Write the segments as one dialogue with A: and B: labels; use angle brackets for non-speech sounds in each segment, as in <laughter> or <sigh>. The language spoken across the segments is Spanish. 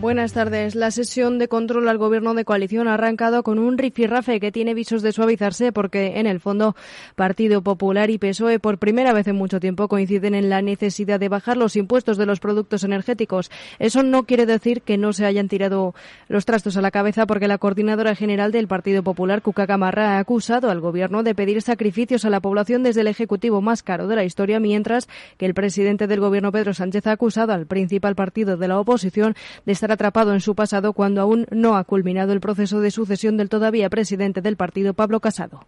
A: Buenas tardes. La sesión de control al gobierno de coalición ha arrancado con un rifirrafe que tiene visos de suavizarse porque, en el fondo, Partido Popular y PSOE por primera vez en mucho tiempo coinciden en la necesidad de bajar los impuestos de los productos energéticos. Eso no quiere decir que no se hayan tirado los trastos a la cabeza porque la coordinadora general del Partido Popular, Cuca Gamarra, ha acusado al gobierno de pedir sacrificios a la población desde el ejecutivo más caro de la historia, mientras que el presidente del gobierno, Pedro Sánchez, ha acusado al principal partido de la oposición de estar atrapado en su pasado cuando aún no ha culminado el proceso de sucesión del todavía presidente del partido, Pablo Casado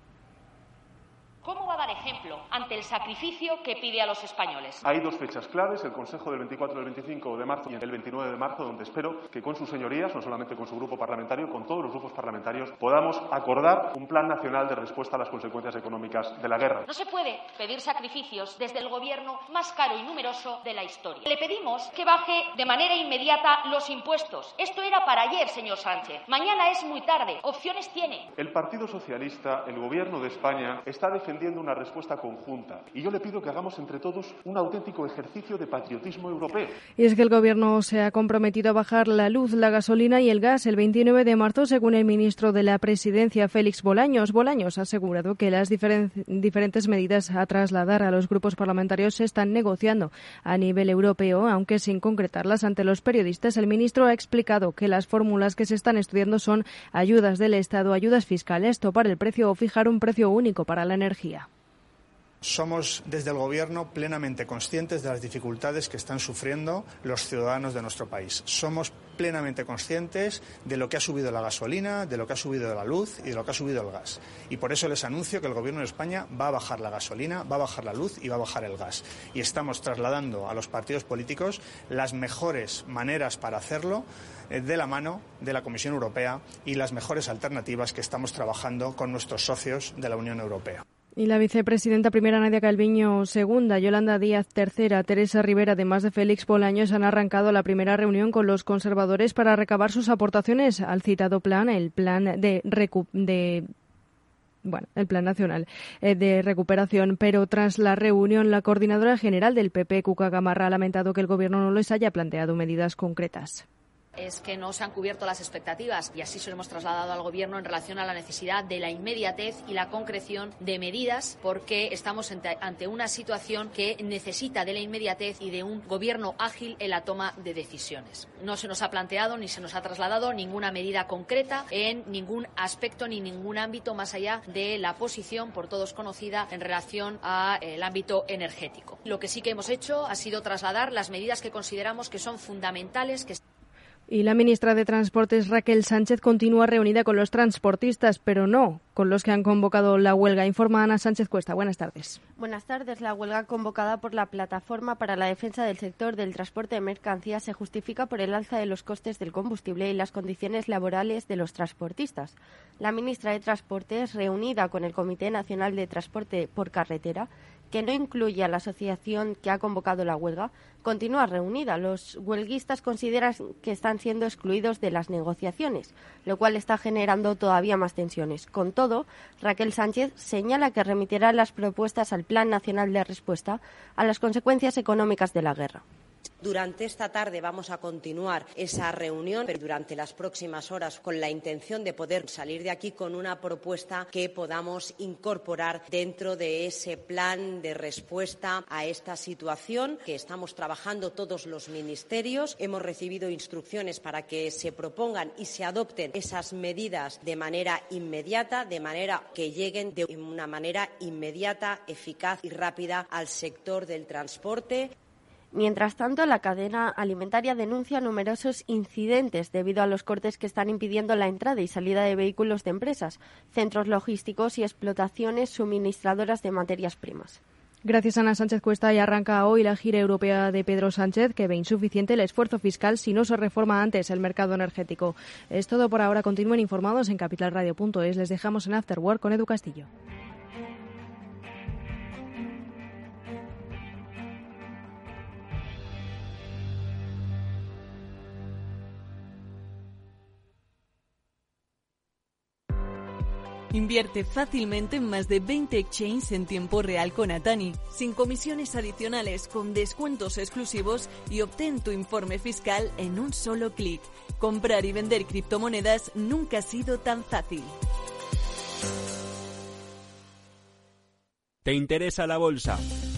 B: el sacrificio que pide a los españoles.
C: Hay dos fechas claves, el Consejo del 24 y del 25 de marzo y el 29 de marzo, donde espero que con sus señorías, no solamente con su grupo parlamentario, con todos los grupos parlamentarios, podamos acordar un plan nacional de respuesta a las consecuencias económicas de la guerra.
B: No se puede pedir sacrificios desde el gobierno más caro y numeroso de la historia. Le pedimos que baje de manera inmediata los impuestos. Esto era para ayer, señor Sánchez. Mañana es muy tarde. Opciones tiene.
C: El Partido Socialista, el Gobierno de España, está defendiendo una respuesta conjunta y yo le pido que hagamos entre todos un auténtico ejercicio de patriotismo europeo.
A: Y es que el Gobierno se ha comprometido a bajar la luz, la gasolina y el gas el 29 de marzo, según el ministro de la Presidencia, Félix Bolaños. Bolaños ha asegurado que las diferentes medidas a trasladar a los grupos parlamentarios se están negociando a nivel europeo, aunque sin concretarlas ante los periodistas. El ministro ha explicado que las fórmulas que se están estudiando son ayudas del Estado, ayudas fiscales, topar el precio o fijar un precio único para la energía.
D: Somos desde el Gobierno plenamente conscientes de las dificultades que están sufriendo los ciudadanos de nuestro país. Somos plenamente conscientes de lo que ha subido la gasolina, de lo que ha subido la luz y de lo que ha subido el gas. Y por eso les anuncio que el Gobierno de España va a bajar la gasolina, va a bajar la luz y va a bajar el gas. Y estamos trasladando a los partidos políticos las mejores maneras para hacerlo eh, de la mano de la Comisión Europea y las mejores alternativas que estamos trabajando con nuestros socios de la Unión Europea.
A: Y la vicepresidenta primera Nadia Calviño segunda, Yolanda Díaz tercera, Teresa Rivera, además de Félix Bolaños, han arrancado la primera reunión con los conservadores para recabar sus aportaciones al citado plan, el plan de, el Plan Nacional eh, de Recuperación, pero tras la reunión, la coordinadora general del PP, Cuca Gamarra, ha lamentado que el Gobierno no les haya planteado medidas concretas
B: es que no se han cubierto las expectativas y así se lo hemos trasladado al Gobierno en relación a la necesidad de la inmediatez y la concreción de medidas porque estamos ante una situación que necesita de la inmediatez y de un Gobierno ágil en la toma de decisiones. No se nos ha planteado ni se nos ha trasladado ninguna medida concreta en ningún aspecto ni ningún ámbito más allá de la posición por todos conocida en relación al eh, ámbito energético. Lo que sí que hemos hecho ha sido trasladar las medidas que consideramos que son fundamentales que
A: y la ministra de Transportes, Raquel Sánchez, continúa reunida con los transportistas, pero no con los que han convocado la huelga. Informa Ana Sánchez Cuesta. Buenas tardes.
E: Buenas tardes. La huelga convocada por la Plataforma para la Defensa del Sector del Transporte de Mercancías se justifica por el alza de los costes del combustible y las condiciones laborales de los transportistas. La ministra de Transportes, reunida con el Comité Nacional de Transporte por Carretera, que no incluye a la asociación que ha convocado la huelga, continúa reunida. Los huelguistas consideran que están siendo excluidos de las negociaciones, lo cual está generando todavía más tensiones. Con todo, Raquel Sánchez señala que remitirá las propuestas al Plan Nacional de Respuesta a las consecuencias económicas de la guerra.
F: Durante esta tarde vamos a continuar esa reunión, pero durante las próximas horas con la intención de poder salir de aquí con una propuesta que podamos incorporar dentro de ese plan de respuesta a esta situación que estamos trabajando todos los ministerios. Hemos recibido instrucciones para que se propongan y se adopten esas medidas de manera inmediata, de manera que lleguen de una manera inmediata, eficaz y rápida al sector del transporte.
E: Mientras tanto, la cadena alimentaria denuncia numerosos incidentes debido a los cortes que están impidiendo la entrada y salida de vehículos de empresas, centros logísticos y explotaciones suministradoras de materias primas.
A: Gracias, Ana Sánchez Cuesta. Y arranca hoy la gira europea de Pedro Sánchez, que ve insuficiente el esfuerzo fiscal si no se reforma antes el mercado energético. Es todo por ahora. Continúen informados en capitalradio.es. Les dejamos en Afterwork con Edu Castillo.
G: Invierte fácilmente en más de 20 exchanges en tiempo real con Atani, sin comisiones adicionales, con descuentos exclusivos y obtén tu informe fiscal en un solo clic. Comprar y vender criptomonedas nunca ha sido tan fácil.
H: ¿Te interesa la bolsa?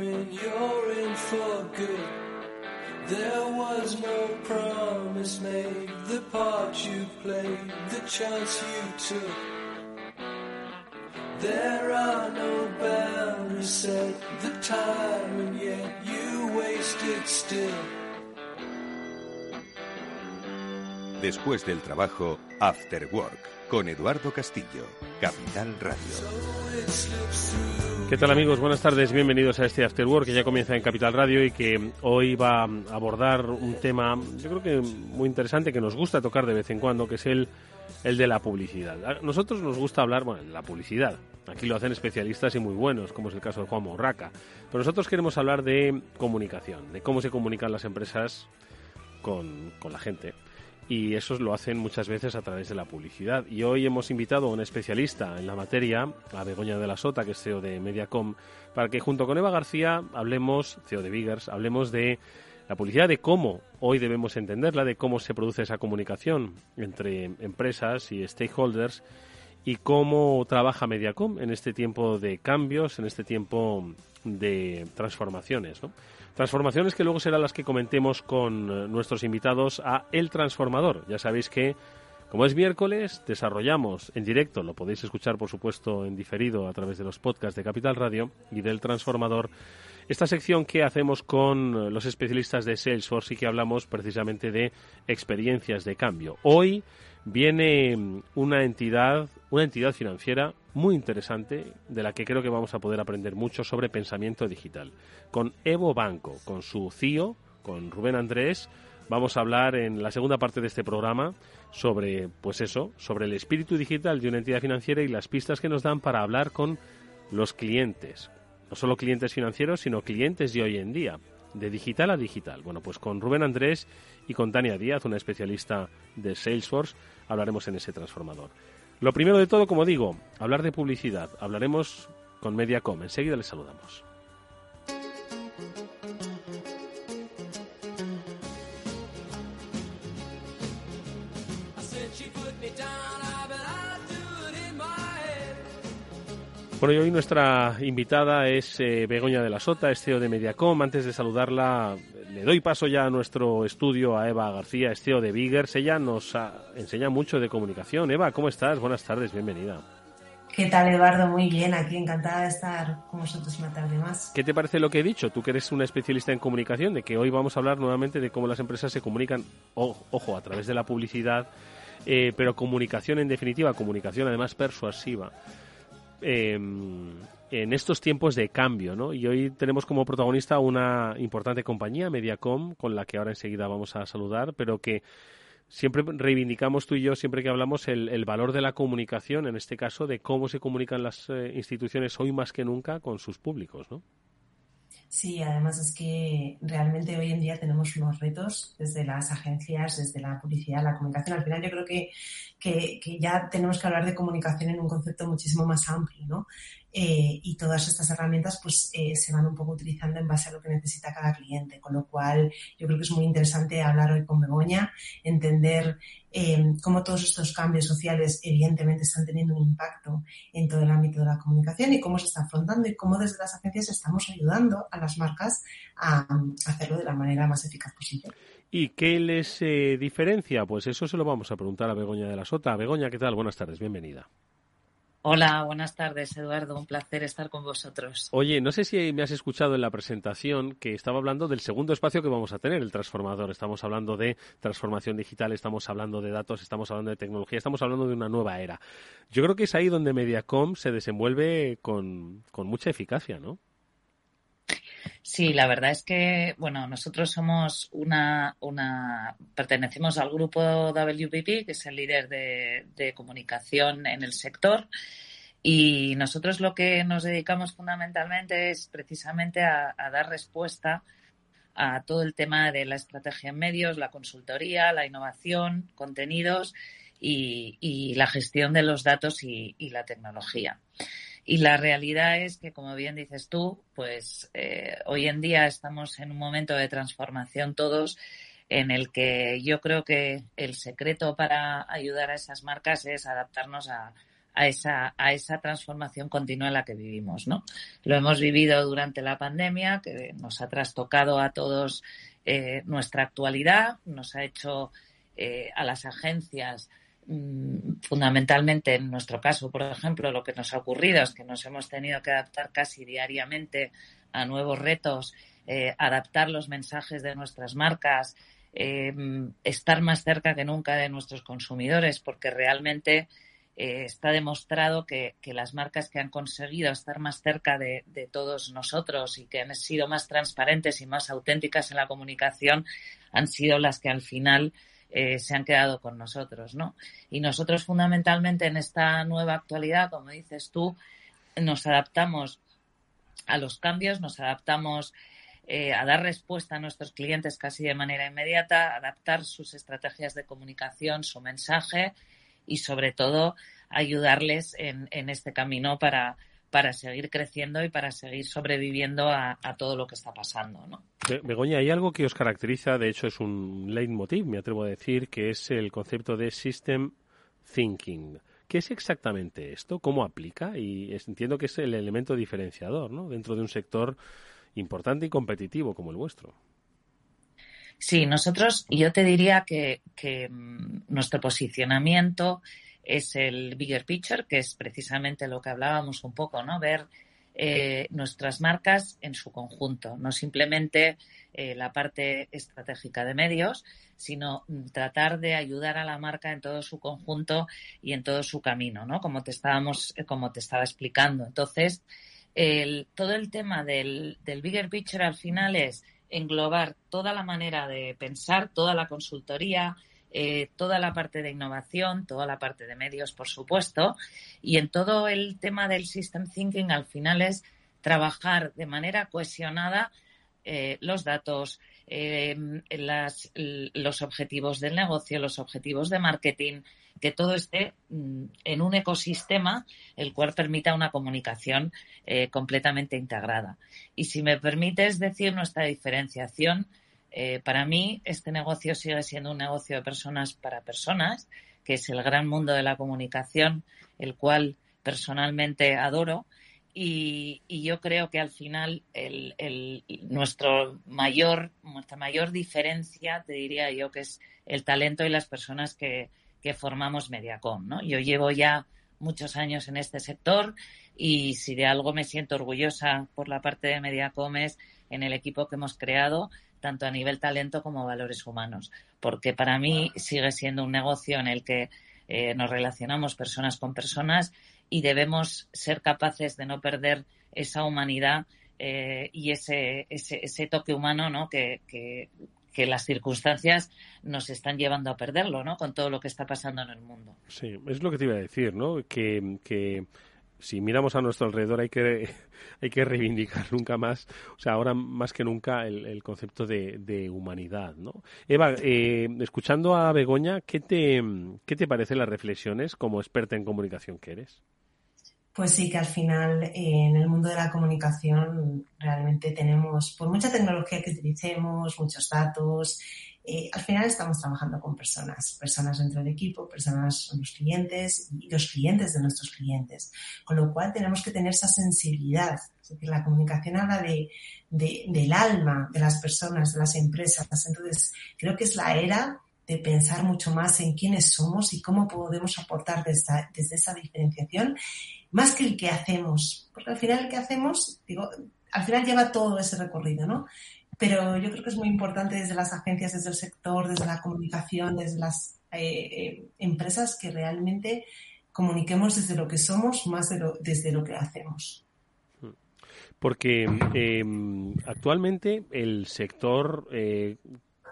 H: In, you're in for good. There was no promise made, the part you played, the chance you took. There are no boundaries set, the time, and yet you wasted still.
I: Después del trabajo, After Work con Eduardo Castillo, Capital Radio.
J: ¿Qué tal amigos? Buenas tardes, bienvenidos a este After Work que ya comienza en Capital Radio y que hoy va a abordar un tema, yo creo que muy interesante, que nos gusta tocar de vez en cuando, que es el, el de la publicidad. Nosotros nos gusta hablar, bueno, de la publicidad. Aquí lo hacen especialistas y muy buenos, como es el caso de Juan Morraca. Pero nosotros queremos hablar de comunicación, de cómo se comunican las empresas con, con la gente y eso lo hacen muchas veces a través de la publicidad. Y hoy hemos invitado a un especialista en la materia, a Begoña de la Sota, que es CEO de Mediacom, para que junto con Eva García hablemos, CEO de Biggers, hablemos de la publicidad, de cómo hoy debemos entenderla, de cómo se produce esa comunicación entre empresas y stakeholders y cómo trabaja Mediacom en este tiempo de cambios, en este tiempo de transformaciones. ¿no? Transformaciones que luego serán las que comentemos con eh, nuestros invitados a El Transformador. Ya sabéis que, como es miércoles, desarrollamos en directo, lo podéis escuchar por supuesto en diferido a través de los podcasts de Capital Radio y del Transformador, esta sección que hacemos con eh, los especialistas de Salesforce y que hablamos precisamente de experiencias de cambio. Hoy viene mm, una entidad, una entidad financiera muy interesante de la que creo que vamos a poder aprender mucho sobre pensamiento digital. Con Evo Banco, con su CIO, con Rubén Andrés, vamos a hablar en la segunda parte de este programa sobre, pues eso, sobre el espíritu digital de una entidad financiera y las pistas que nos dan para hablar con los clientes. No solo clientes financieros, sino clientes de hoy en día, de digital a digital. Bueno, pues con Rubén Andrés y con Tania Díaz, una especialista de Salesforce, hablaremos en ese transformador. Lo primero de todo, como digo, hablar de publicidad. Hablaremos con Mediacom. Enseguida les saludamos. Bueno, y hoy nuestra invitada es eh, Begoña de la Sota, esteo de Mediacom. Antes de saludarla, le doy paso ya a nuestro estudio a Eva García, esteo de Biggers. Ella nos enseña mucho de comunicación. Eva, ¿cómo estás? Buenas tardes, bienvenida.
K: ¿Qué tal, Eduardo? Muy bien, aquí encantada de estar con vosotros una tarde más.
J: ¿Qué te parece lo que he dicho? Tú que eres una especialista en comunicación, de que hoy vamos a hablar nuevamente de cómo las empresas se comunican, ojo, a través de la publicidad, eh, pero comunicación en definitiva, comunicación además persuasiva Em, en estos tiempos de cambio, ¿no? Y hoy tenemos como protagonista una importante compañía, Mediacom, con la que ahora enseguida vamos a saludar, pero que siempre reivindicamos tú y yo, siempre que hablamos, el, valor de la comunicación, en este caso, de cómo se comunican las eh, instituciones hoy más que nunca con sus públicos, ¿no?
K: Sí, además es que realmente hoy en día tenemos unos retos desde las agencias, desde la publicidad, la comunicación. Al final yo creo que, que, que ya tenemos que hablar de comunicación en un concepto muchísimo más amplio, ¿no? Eh, y todas estas herramientas pues eh, se van un poco utilizando en base a lo que necesita cada cliente, con lo cual yo creo que es muy interesante hablar hoy con Begoña, entender eh, cómo todos estos cambios sociales evidentemente están teniendo un impacto en todo el ámbito de la comunicación y cómo se está afrontando y cómo desde las agencias estamos ayudando a las marcas a, hacerlo de la manera más eficaz posible.
J: ¿Y qué les diferencia? Pues eso se lo vamos a preguntar a Begoña de la Sota. Begoña, ¿qué tal? Buenas tardes, bienvenida.
L: Hola, buenas tardes, Eduardo. Un placer estar con vosotros.
J: Oye, no sé si me has escuchado en la presentación que estaba hablando del segundo espacio que vamos a tener, el transformador. Estamos hablando de transformación digital, estamos hablando de datos, estamos hablando de tecnología, estamos hablando de una nueva era. Yo creo que es ahí donde Mediacom se desenvuelve con, con mucha eficacia, ¿no?
L: Sí, la verdad es que, bueno, nosotros somos una, una pertenecemos al grupo WPP, que es el líder de, comunicación en el sector. Y nosotros lo que nos dedicamos fundamentalmente es precisamente a, dar respuesta a todo el tema de la estrategia en medios, la consultoría, la innovación, contenidos y, la gestión de los datos y la tecnología. Y la realidad es que, como bien dices tú, pues eh, hoy en día estamos en un momento de transformación todos en el que yo creo que el secreto para ayudar a esas marcas es adaptarnos a, esa, transformación continua en la que vivimos, ¿no? Lo hemos vivido durante la pandemia, que nos ha trastocado a todos eh, nuestra actualidad, nos ha hecho eh, a las agencias fundamentalmente en nuestro caso, por ejemplo, lo que nos ha ocurrido es que nos hemos tenido que adaptar casi diariamente a nuevos retos, eh, adaptar los mensajes de nuestras marcas, eh, estar más cerca que nunca de nuestros consumidores, porque realmente eh, está demostrado que, las marcas que han conseguido estar más cerca de, todos nosotros y que han sido más transparentes y más auténticas en la comunicación han sido las que al final eh, se han quedado con nosotros, ¿no? Y nosotros fundamentalmente en esta nueva actualidad, como dices tú, nos adaptamos a los cambios, nos adaptamos eh, a dar respuesta a nuestros clientes casi de manera inmediata, adaptar sus estrategias de comunicación, su mensaje y sobre todo ayudarles en, en este camino para, para seguir creciendo y para seguir sobreviviendo a, todo lo que está pasando. ¿no?
J: Begoña, hay algo que os caracteriza, de hecho es un leitmotiv, me atrevo a decir, que es el concepto de system thinking. ¿Qué es exactamente esto? ¿Cómo aplica? Y entiendo que es el elemento diferenciador ¿no? dentro de un sector importante y competitivo como el vuestro.
L: Sí, nosotros, yo te diría que, que mm, nuestro posicionamiento es el bigger picture, que es precisamente lo que hablábamos un poco, ¿no? Ver eh, nuestras marcas en su conjunto, no simplemente eh, la parte estratégica de medios, sino tratar de ayudar a la marca en todo su conjunto y en todo su camino, ¿no? Como te estábamos, eh, como te estaba explicando. Entonces, todo el tema del, del bigger picture al final es englobar toda la manera de pensar, toda la consultoría, eh, toda la parte de innovación, toda la parte de medios, por supuesto, y en todo el tema del system thinking al final es trabajar de manera cohesionada eh, los datos, eh, los objetivos del negocio, los objetivos de marketing, que todo esté mm, en un ecosistema el cual permita una comunicación completamente integrada. Y si me permites decir nuestra diferenciación, eh, para mí, este negocio sigue siendo un negocio de personas para personas, que es el gran mundo de la comunicación, el cual personalmente adoro. Y, yo creo que al final nuestro mayor, nuestra mayor diferencia, te diría yo, que es el talento y las personas que, formamos Mediacom. Yo llevo ya muchos años en este sector y si de algo me siento orgullosa por la parte de Mediacom es en el equipo que hemos creado, tanto a nivel talento como valores humanos, porque para mí sigue siendo un negocio en el que eh, nos relacionamos personas con personas y debemos ser capaces de no perder esa humanidad eh, y ese, ese, toque humano ¿no? que, que, las circunstancias nos están llevando a perderlo, ¿no? Con todo lo que está pasando en el mundo.
J: Sí, es lo que te iba a decir, ¿no? Que, que si miramos a nuestro alrededor hay que, <laughs> hay que reivindicar nunca más, o sea, ahora más que nunca el, concepto de, humanidad, ¿no? Eva, eh, escuchando a Begoña, ¿qué te, ¿qué te parecen las reflexiones como experta en comunicación que eres?
K: Pues sí, que al final eh, en el mundo de la comunicación realmente tenemos, por mucha tecnología que utilicemos, muchos datos, eh, al final estamos trabajando con personas, personas dentro del equipo, personas son los clientes y los clientes de nuestros clientes. Con lo cual tenemos que tener esa sensibilidad. Es decir, la comunicación habla de, del alma de las personas, de las empresas. Entonces, creo que es la era pensar mucho más en quiénes somos y cómo podemos aportar desde, desde esa diferenciación, más que el que hacemos. Porque al final el que hacemos, digo, al final lleva todo ese recorrido, ¿no? Pero yo creo que es muy importante desde las agencias, desde el sector, desde la comunicación, desde las eh, eh, empresas que realmente comuniquemos desde lo que somos más de lo, desde lo que hacemos.
J: Porque em, actualmente el sector, eh,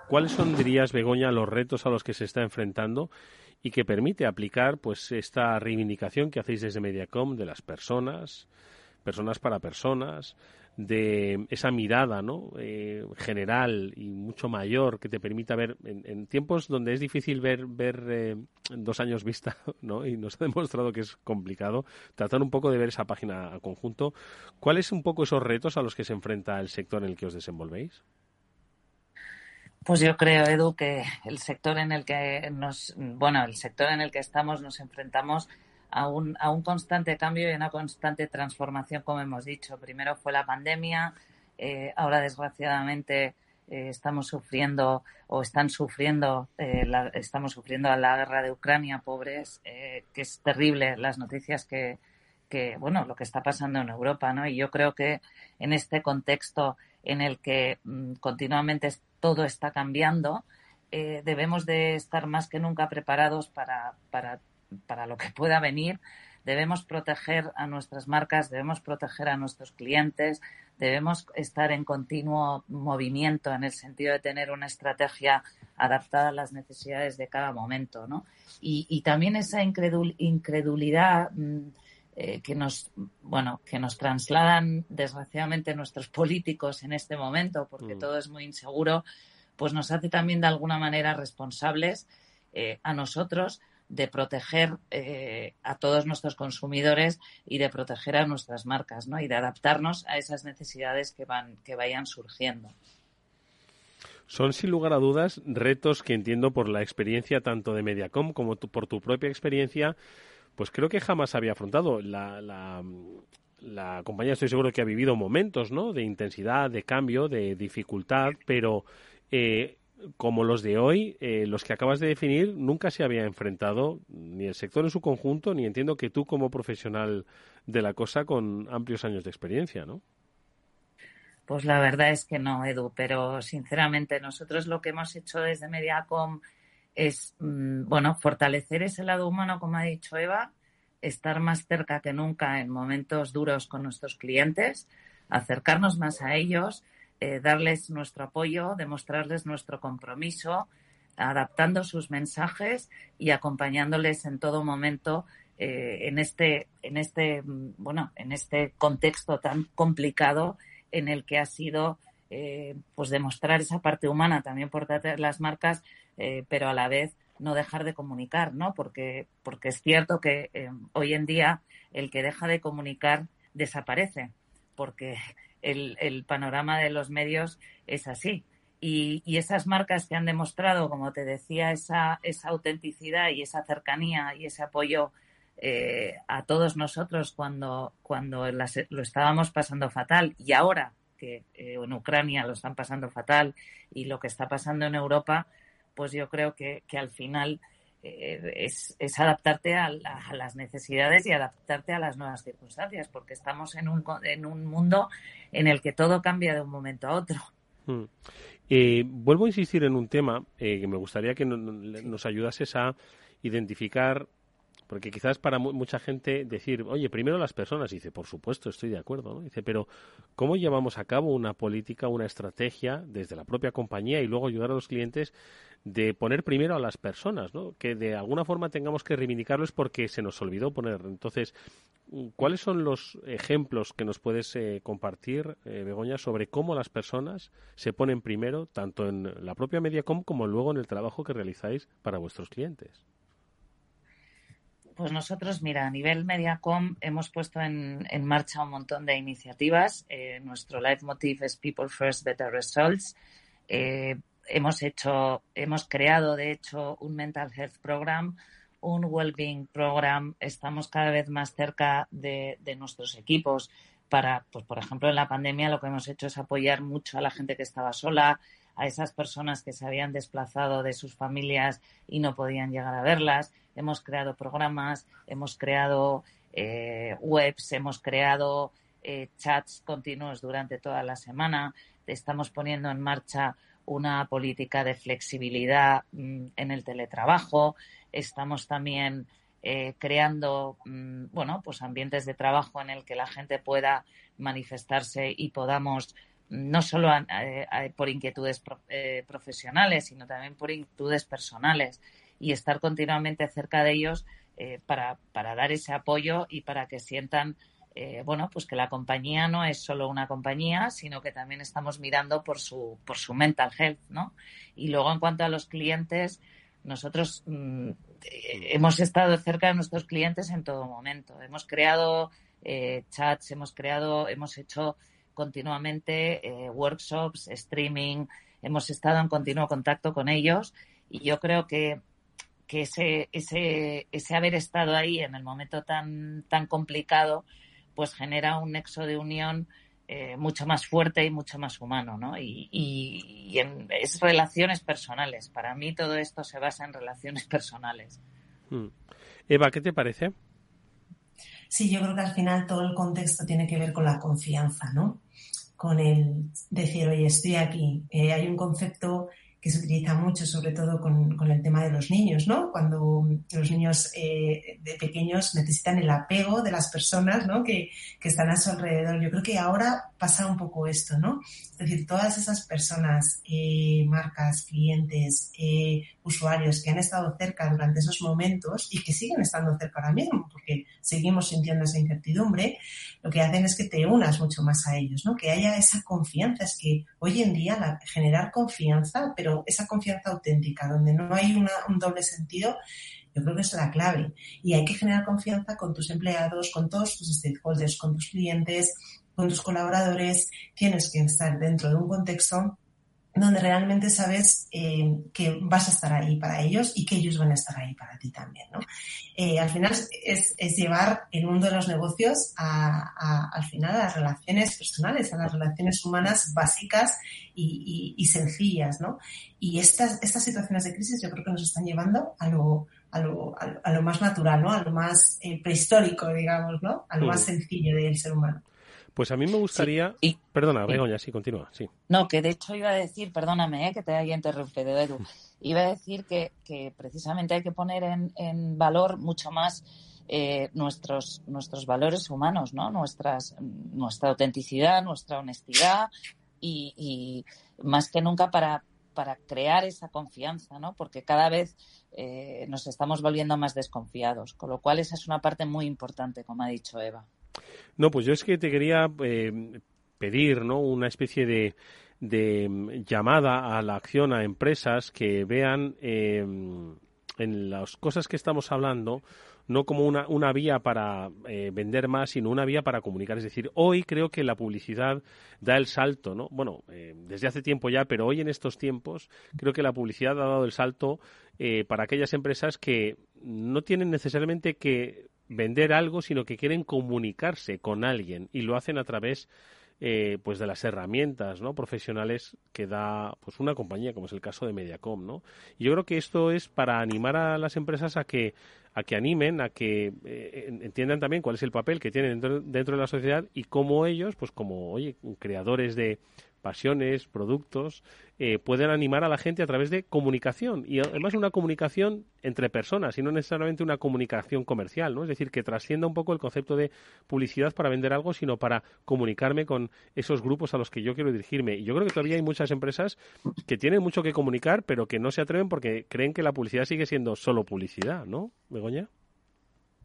J: ¿cuáles son, dirías, Begoña, los retos a los que se está enfrentando y que permite aplicar pues esta reivindicación que hacéis desde Mediacom de las personas, personas para personas, de esa mirada ¿no? Eh, general y mucho mayor que te permita ver en, tiempos donde es difícil ver ver eh, dos años vista <laughs> ¿no? y nos ha demostrado que es complicado tratar un poco de ver esa página a conjunto ¿cuáles un poco esos retos a los que se enfrenta el sector en el que os desenvolvéis?
L: Pues yo creo, Edu, que el sector en el que nos, bueno, el sector en el que estamos nos enfrentamos a un, a un constante cambio y una constante transformación, como hemos dicho. Primero fue la pandemia, eh, ahora desgraciadamente eh, estamos sufriendo o están sufriendo, eh, la, estamos sufriendo la guerra de Ucrania, pobres, que es terrible las noticias que, que, bueno, lo que está pasando en Europa, ¿no? Y yo creo que en este contexto en el que mm, continuamente todo está cambiando, debemos de estar más que nunca preparados para, para para lo que pueda venir, debemos proteger a nuestras marcas, debemos proteger a nuestros clientes, debemos estar en continuo movimiento en el sentido de tener una estrategia adaptada a las necesidades de cada momento, ¿no? Y, también esa incredulidad mm, eh, que nos, bueno, que nos trasladan desgraciadamente nuestros políticos en este momento, porque mm. todo es muy inseguro, pues nos hace también de alguna manera responsables eh, a nosotros de proteger eh, a todos nuestros consumidores y de proteger a nuestras marcas, ¿no? Y de adaptarnos a esas necesidades que van que vayan surgiendo.
J: Son sin lugar a dudas retos que entiendo por la experiencia tanto de Mediacom como por tu propia experiencia, pues creo que jamás había afrontado. La, la, compañía estoy seguro que ha vivido momentos, ¿no? De intensidad, de cambio, de dificultad, pero eh, como los de hoy, eh, los que acabas de definir, nunca se había enfrentado ni el sector en su conjunto, ni entiendo que tú como profesional de la cosa con amplios años de experiencia, ¿no?
L: Pues la verdad es que no, Edu, pero sinceramente nosotros lo que hemos hecho desde Mediacom es, mm, bueno, fortalecer ese lado humano, como ha dicho Eva, estar más cerca que nunca en momentos duros con nuestros clientes, acercarnos más a ellos, eh, darles nuestro apoyo, demostrarles nuestro compromiso, adaptando sus mensajes y acompañándoles en todo momento eh, en este, en este, mm, bueno, en este contexto tan complicado en el que ha sido eh, pues demostrar esa parte humana también por las marcas, pero a la vez no dejar de comunicar, ¿no? Porque, porque es cierto que hoy en día el que deja de comunicar desaparece, porque el, panorama de los medios es así. Y, esas marcas que han demostrado, como te decía, esa, autenticidad y esa cercanía y ese apoyo eh, a todos nosotros cuando, cuando lo estábamos pasando fatal y ahora que eh, en Ucrania lo están pasando fatal y lo que está pasando en Europa, pues yo creo que al final eh, es, adaptarte a, las necesidades y adaptarte a las nuevas circunstancias, porque estamos en un, en un mundo en el que todo cambia de un momento a otro.
J: Hmm. Eh, vuelvo a insistir en un tema eh, que me gustaría que nos ayudases a identificar porque quizás para mucha gente decir, oye, primero las personas, dice, por supuesto, estoy de acuerdo, ¿no? Dice, pero ¿cómo llevamos a cabo una política, una estrategia desde la propia compañía y luego ayudar a los clientes de poner primero a las personas, ¿no? Que de alguna forma tengamos que reivindicarlos porque se nos olvidó poner. Entonces, ¿cuáles son los ejemplos que nos puedes eh, compartir, eh, Begoña, sobre cómo las personas se ponen primero, tanto en la propia Mediacom como luego en el trabajo que realizáis para vuestros clientes?
L: Pues nosotros, mira, a nivel Mediacom hemos puesto en, marcha un montón de iniciativas. Eh, nuestro leitmotiv es People First, Better Results. Hemos hecho, hemos creado, de hecho, un Mental Health Program, un Wellbeing Program. Estamos cada vez más cerca de, nuestros equipos para, pues, por ejemplo, en la pandemia lo que hemos hecho es apoyar mucho a la gente que estaba sola, a esas personas que se habían desplazado de sus familias y no podían llegar a verlas. Hemos creado programas, hemos creado eh, webs, hemos creado eh, chats continuos durante toda la semana. Estamos poniendo en marcha una política de flexibilidad mm, en el teletrabajo. Estamos también eh, creando mm, bueno pues ambientes de trabajo en el que la gente pueda manifestarse y podamos no solo por inquietudes profesionales sino también por inquietudes personales y estar continuamente cerca de ellos para, para dar ese apoyo y para que sientan eh, bueno, pues que la compañía no es solo una compañía, sino que también estamos mirando por su, por su mental health, ¿no? Y luego en cuanto a los clientes, nosotros mm, eh, hemos estado cerca de nuestros clientes en todo momento. Hemos creado eh, chats, hemos creado, hemos hecho continuamente workshops, streaming, hemos estado en continuo contacto con ellos y yo creo que que ese, ese, ese haber estado ahí en el momento tan, tan complicado pues genera un nexo de unión eh, mucho más fuerte y mucho más humano, ¿no? Y, en, es relaciones personales. Para mí todo esto se basa en relaciones personales.
J: Hmm. Eva, ¿qué te parece?
K: Sí, yo creo que al final todo el contexto tiene que ver con la confianza, ¿no? Con el decir, oye, estoy aquí. Eh, hay un concepto que se utiliza mucho, sobre todo con, el tema de los niños, ¿no? Cuando los niños eh, de pequeños necesitan el apego de las personas, ¿no? Que, que, están a su alrededor. Yo creo que ahora pasa un poco esto, ¿no? Es decir, todas esas personas, eh, marcas, clientes, eh, usuarios que han estado cerca durante esos momentos y que siguen estando cerca ahora mismo, porque seguimos sintiendo esa incertidumbre, lo que hacen es que te unas mucho más a ellos, ¿no? Que haya esa confianza. Es que hoy en día generar confianza, pero esa confianza auténtica, donde no hay un doble sentido, yo creo que es la clave. Y hay que generar confianza con tus empleados, con todos tus stakeholders, con tus clientes, con tus colaboradores. Tienes que estar dentro de un contexto donde realmente sabes eh, que vas a estar ahí para ellos y que ellos van a estar ahí para ti también. ¿no? Eh, al final es, es, llevar el mundo de los negocios a, al final a las relaciones personales, a las relaciones humanas básicas y, y, sencillas. ¿no? Y estas, estas situaciones de crisis yo creo que nos están llevando a lo, a lo, a lo más natural, ¿no? a lo más eh, prehistórico, digamos, ¿no? a lo más sencillo del ser humano.
J: Pues a mí me gustaría. y, Perdona, Begoña, sí, continúa. Sí.
L: No, que de hecho iba a decir, perdóname eh, que te haya interrumpido, Edu. <laughs> Iba a decir que, que precisamente hay que poner en, en valor mucho más eh, nuestros, nuestros valores humanos, ¿no? Nuestras, nuestra autenticidad, nuestra honestidad y, y más que nunca para, para crear esa confianza, ¿no? Porque cada vez eh, nos estamos volviendo más desconfiados, con lo cual esa es una parte muy importante, como ha dicho Eva.
J: No, pues yo es que te quería eh, pedir, ¿no? Una especie de, de, llamada a la acción a empresas que vean eh, en las cosas que estamos hablando no como una, vía para eh, vender más, sino una vía para comunicar. Es decir, hoy creo que la publicidad da el salto, ¿no? Bueno, desde hace tiempo ya, pero hoy en estos tiempos creo que la publicidad ha dado el salto para aquellas empresas que no tienen necesariamente que vender algo, sino que quieren comunicarse con alguien y lo hacen a través eh, pues de las herramientas ¿no? profesionales que da pues una compañía como es el caso de Mediacom ¿no? y yo creo que esto es para animar a las empresas a que a que animen a que eh, entiendan también cuál es el papel que tienen dentro, dentro de la sociedad y cómo ellos pues como oye creadores de pasiones, productos, eh, pueden animar a la gente a través de comunicación y además una comunicación entre personas y no necesariamente una comunicación comercial, ¿no? Es decir, que trascienda un poco el concepto de publicidad para vender algo, sino para comunicarme con esos grupos a los que yo quiero dirigirme. Y yo creo que todavía hay muchas empresas que tienen mucho que comunicar, pero que no se atreven porque creen que la publicidad sigue siendo solo publicidad, ¿no, Begoña?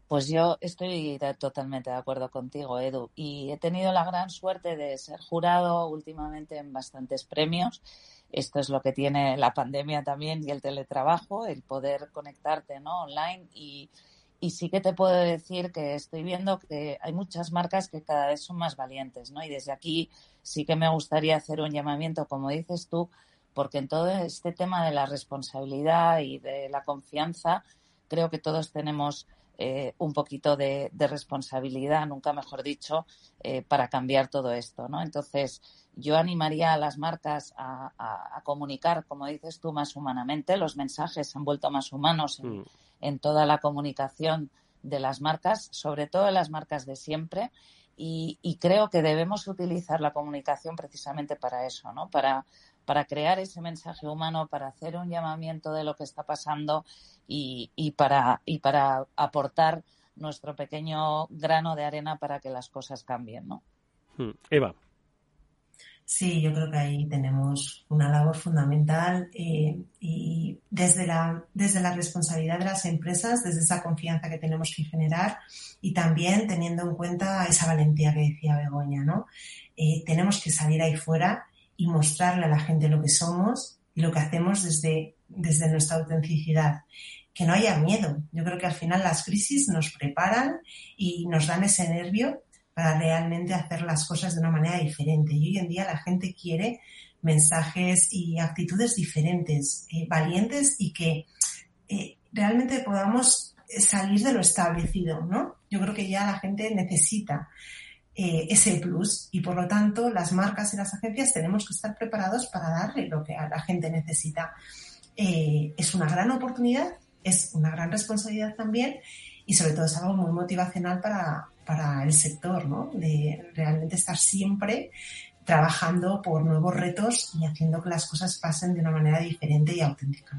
L: Pues yo estoy totalmente de acuerdo contigo, Edu, y he tenido la gran suerte de ser jurado últimamente en bastantes premios. Esto es lo que tiene la pandemia también y el teletrabajo, el poder conectarte ¿no? online y, y sí que te puedo decir que estoy viendo que hay muchas marcas que cada vez son más valientes, ¿no? Y desde aquí sí que me gustaría hacer un llamamiento, como dices tú, porque en todo este tema de la responsabilidad y de la confianza, creo que todos tenemos eh, un poquito de, responsabilidad, nunca mejor dicho, eh, para cambiar todo esto, ¿no? Entonces, yo animaría a las marcas a, comunicar, como dices tú, más humanamente. Los mensajes se han vuelto más humanos en, mm. toda la comunicación de las marcas, sobre todo en las marcas de siempre. Y, y, creo que debemos utilizar la comunicación precisamente para eso, ¿no? Para, para crear ese mensaje humano, para hacer un llamamiento de lo que está pasando y, y, para, y para aportar nuestro pequeño grano de arena para que las cosas cambien, ¿no?
J: Hmm. Eva.
K: Sí, yo creo que ahí tenemos una labor fundamental eh, y desde la, desde la responsabilidad de las empresas, desde esa confianza que tenemos que generar y también teniendo en cuenta esa valentía que decía Begoña, ¿no? Eh, tenemos que salir ahí fuera y mostrarle a la gente lo que somos y lo que hacemos desde, desde nuestra autenticidad. Que no haya miedo. Yo creo que al final las crisis nos preparan y nos dan ese nervio para realmente hacer las cosas de una manera diferente. Y hoy en día la gente quiere mensajes y actitudes diferentes, eh, valientes y que eh, realmente podamos salir de lo establecido, ¿no? Yo creo que ya la gente necesita eh, ese plus y por lo tanto las marcas y las agencias tenemos que estar preparados para darle lo que a la gente necesita. Eh, es una gran oportunidad, es una gran responsabilidad también y sobre todo es algo muy motivacional para, para el sector, ¿no? De realmente estar siempre trabajando por nuevos retos y haciendo que las cosas pasen de una manera diferente y auténtica.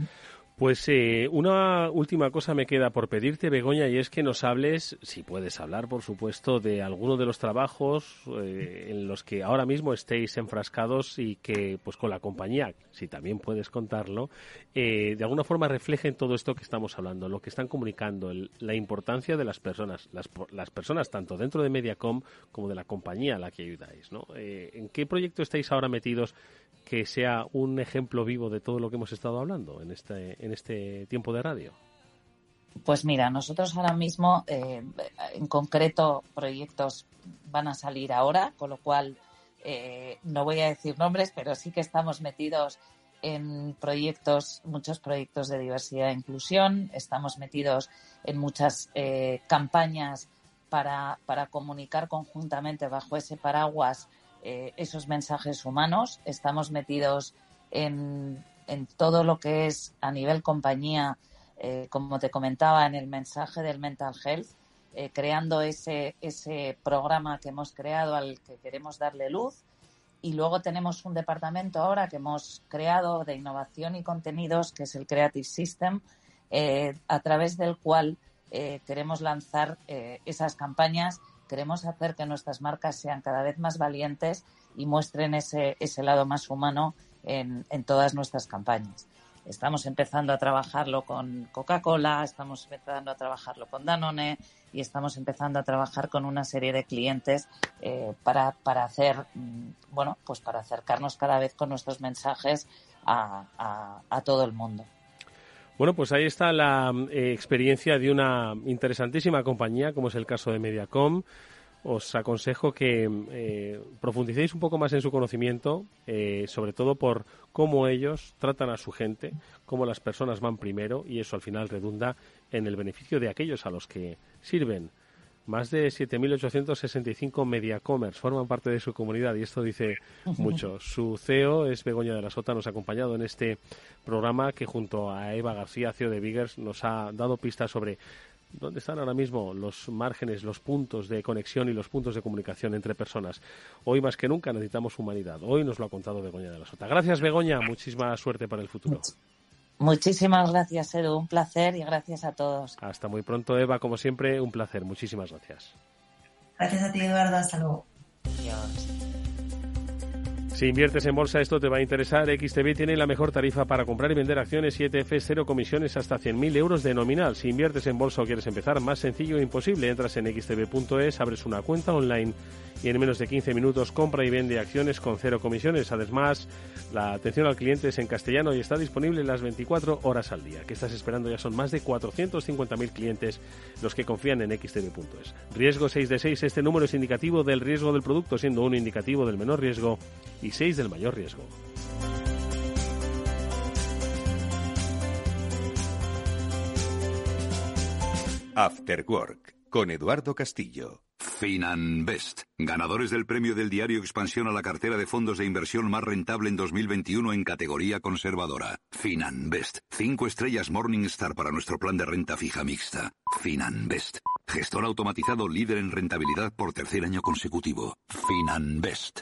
J: Pues eh, una última cosa me queda por pedirte, Begoña, y es que nos hables, si puedes hablar, por supuesto, de alguno de los trabajos eh, en los que ahora mismo estéis enfrascados y que, pues con la compañía, si también puedes contarlo, eh, de alguna forma reflejen todo esto que estamos hablando, lo que están comunicando, la importancia de las personas, las, las, personas tanto dentro de Mediacom como de la compañía a la que ayudáis. ¿no? ¿En qué proyecto estáis ahora metidos que sea un ejemplo vivo de todo lo que hemos estado hablando en este, este tiempo de radio?
L: Pues mira, nosotros ahora mismo, eh, en concreto, proyectos van a salir ahora, con lo cual eh, no voy a decir nombres, pero sí que estamos metidos en proyectos, muchos proyectos de diversidad e inclusión, estamos metidos en muchas eh, campañas para, para comunicar conjuntamente bajo ese paraguas esos mensajes humanos. Estamos metidos en, todo lo que es a nivel compañía, eh, como te comentaba, en el mensaje del mental health, eh, creando ese, ese programa que hemos creado al que queremos darle luz. Y luego tenemos un departamento ahora que hemos creado de innovación y contenidos, que es el Creative System, a través del cual queremos lanzar esas campañas Queremos hacer que nuestras marcas sean cada vez más valientes y muestren ese, ese lado más humano en, en todas nuestras campañas. Estamos empezando a trabajarlo con Coca-Cola, estamos empezando a trabajarlo con Danone y estamos empezando a trabajar con una serie de clientes eh, para, para hacer, mm, bueno, pues para acercarnos cada vez con nuestros mensajes a, todo el mundo.
J: Bueno, pues ahí está la eh, experiencia de una interesantísima compañía, como es el caso de Mediacom. Os aconsejo que eh, profundicéis un poco más en su conocimiento, eh, sobre todo por cómo ellos tratan a su gente, cómo las personas van primero y eso al final redunda en el beneficio de aquellos a los que sirven. Más de 7.865 media commerce forman parte de su comunidad y esto dice <laughs> mucho. Su CEO es Begoña de la Sota, nos ha acompañado en este programa que junto a Eva García, CEO de Biggers, nos ha dado pistas sobre dónde están ahora mismo los márgenes, los puntos de conexión y los puntos de comunicación entre personas. Hoy más que nunca necesitamos humanidad. Hoy nos lo ha contado Begoña de la Sota. Gracias, Begoña. Muchísima suerte para el futuro.
L: Muchísimas gracias, Edu. Un placer y gracias a todos.
J: Hasta muy pronto, Eva. Como siempre, un placer. Muchísimas gracias.
K: Gracias a ti, Eduardo. Hasta luego.
J: Si inviertes en bolsa, esto te va a interesar. XTB tiene la mejor tarifa para comprar y vender acciones y ETFs, cero comisiones hasta 100.000 euros de nominal. Si inviertes en bolsa o quieres empezar, más sencillo e imposible. Entras en xtb.es, abres una cuenta online y en menos de 15 minutos compra y vende acciones con cero comisiones. Además, la atención al cliente es en castellano y está disponible las 24 horas al día. ¿Qué estás esperando? Ya son más de 450.000 clientes los que confían en xtb.es. Riesgo 6 de 6. Este número es indicativo del riesgo del producto, siendo uno indicativo del menor riesgo 6 del mayor riesgo.
I: After Work con Eduardo Castillo.
M: Finanbest, ganadores del premio del diario Expansión a la cartera de fondos de inversión más rentable en 2021 en categoría conservadora. Finanbest, cinco estrellas Morningstar para nuestro plan de renta fija mixta. Finanbest, gestor automatizado líder en rentabilidad por tercer año consecutivo. Finanbest,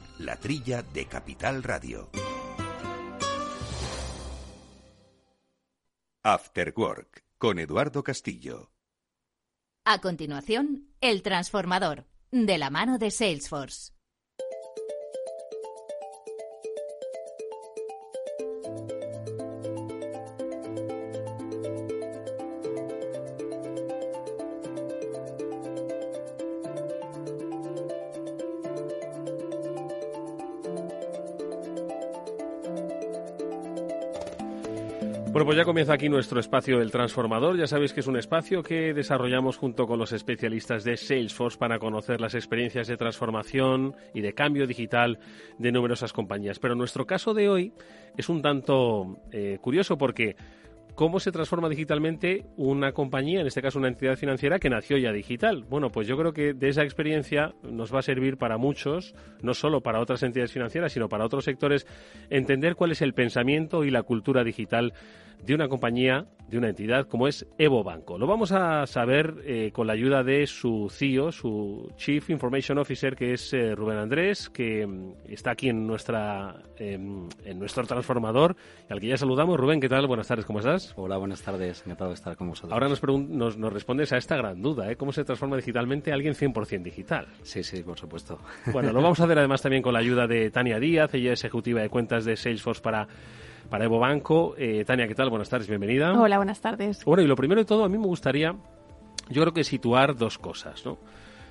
I: La Trilla de Capital Radio. After Work con Eduardo Castillo.
N: A continuación, El Transformador, de la mano de Salesforce.
J: Bueno, pues ya comienza aquí nuestro espacio El Transformador. Ya sabéis que es un espacio que desarrollamos junto con los especialistas de Salesforce para conocer las experiencias de transformación y de cambio digital de numerosas compañías. Pero nuestro caso de hoy es un tanto eh, curioso porque ¿Cómo se transforma digitalmente una compañía, en este caso una entidad financiera que nació ya digital? Bueno, pues yo creo que de esa experiencia nos va a servir para muchos, no solo para otras entidades financieras, sino para otros sectores, entender cuál es el pensamiento y la cultura digital de una compañía, de una entidad como es Evo Banco. Lo vamos a saber eh, con la ayuda de su CEO, su Chief Information Officer, que es eh, Rubén Andrés, que mm, está aquí en nuestra em, en nuestro transformador, al que ya saludamos. Rubén, ¿qué tal? Buenas tardes, ¿cómo estás?
O: Hola, buenas tardes, encantado de estar con vosotros.
J: Ahora nos, nos, nos respondes a esta gran duda, ¿eh? ¿cómo se transforma digitalmente alguien 100% digital?
O: Sí, sí, por supuesto.
J: Bueno, lo vamos a hacer además también con la ayuda de Tania Díaz, ella es ejecutiva de cuentas de Salesforce para para Evo Banco. Eh, Tania, ¿qué tal? Buenas tardes, bienvenida.
P: Hola, buenas tardes.
J: Bueno, y lo primero de todo, a mí me gustaría, yo creo que situar dos cosas, ¿no?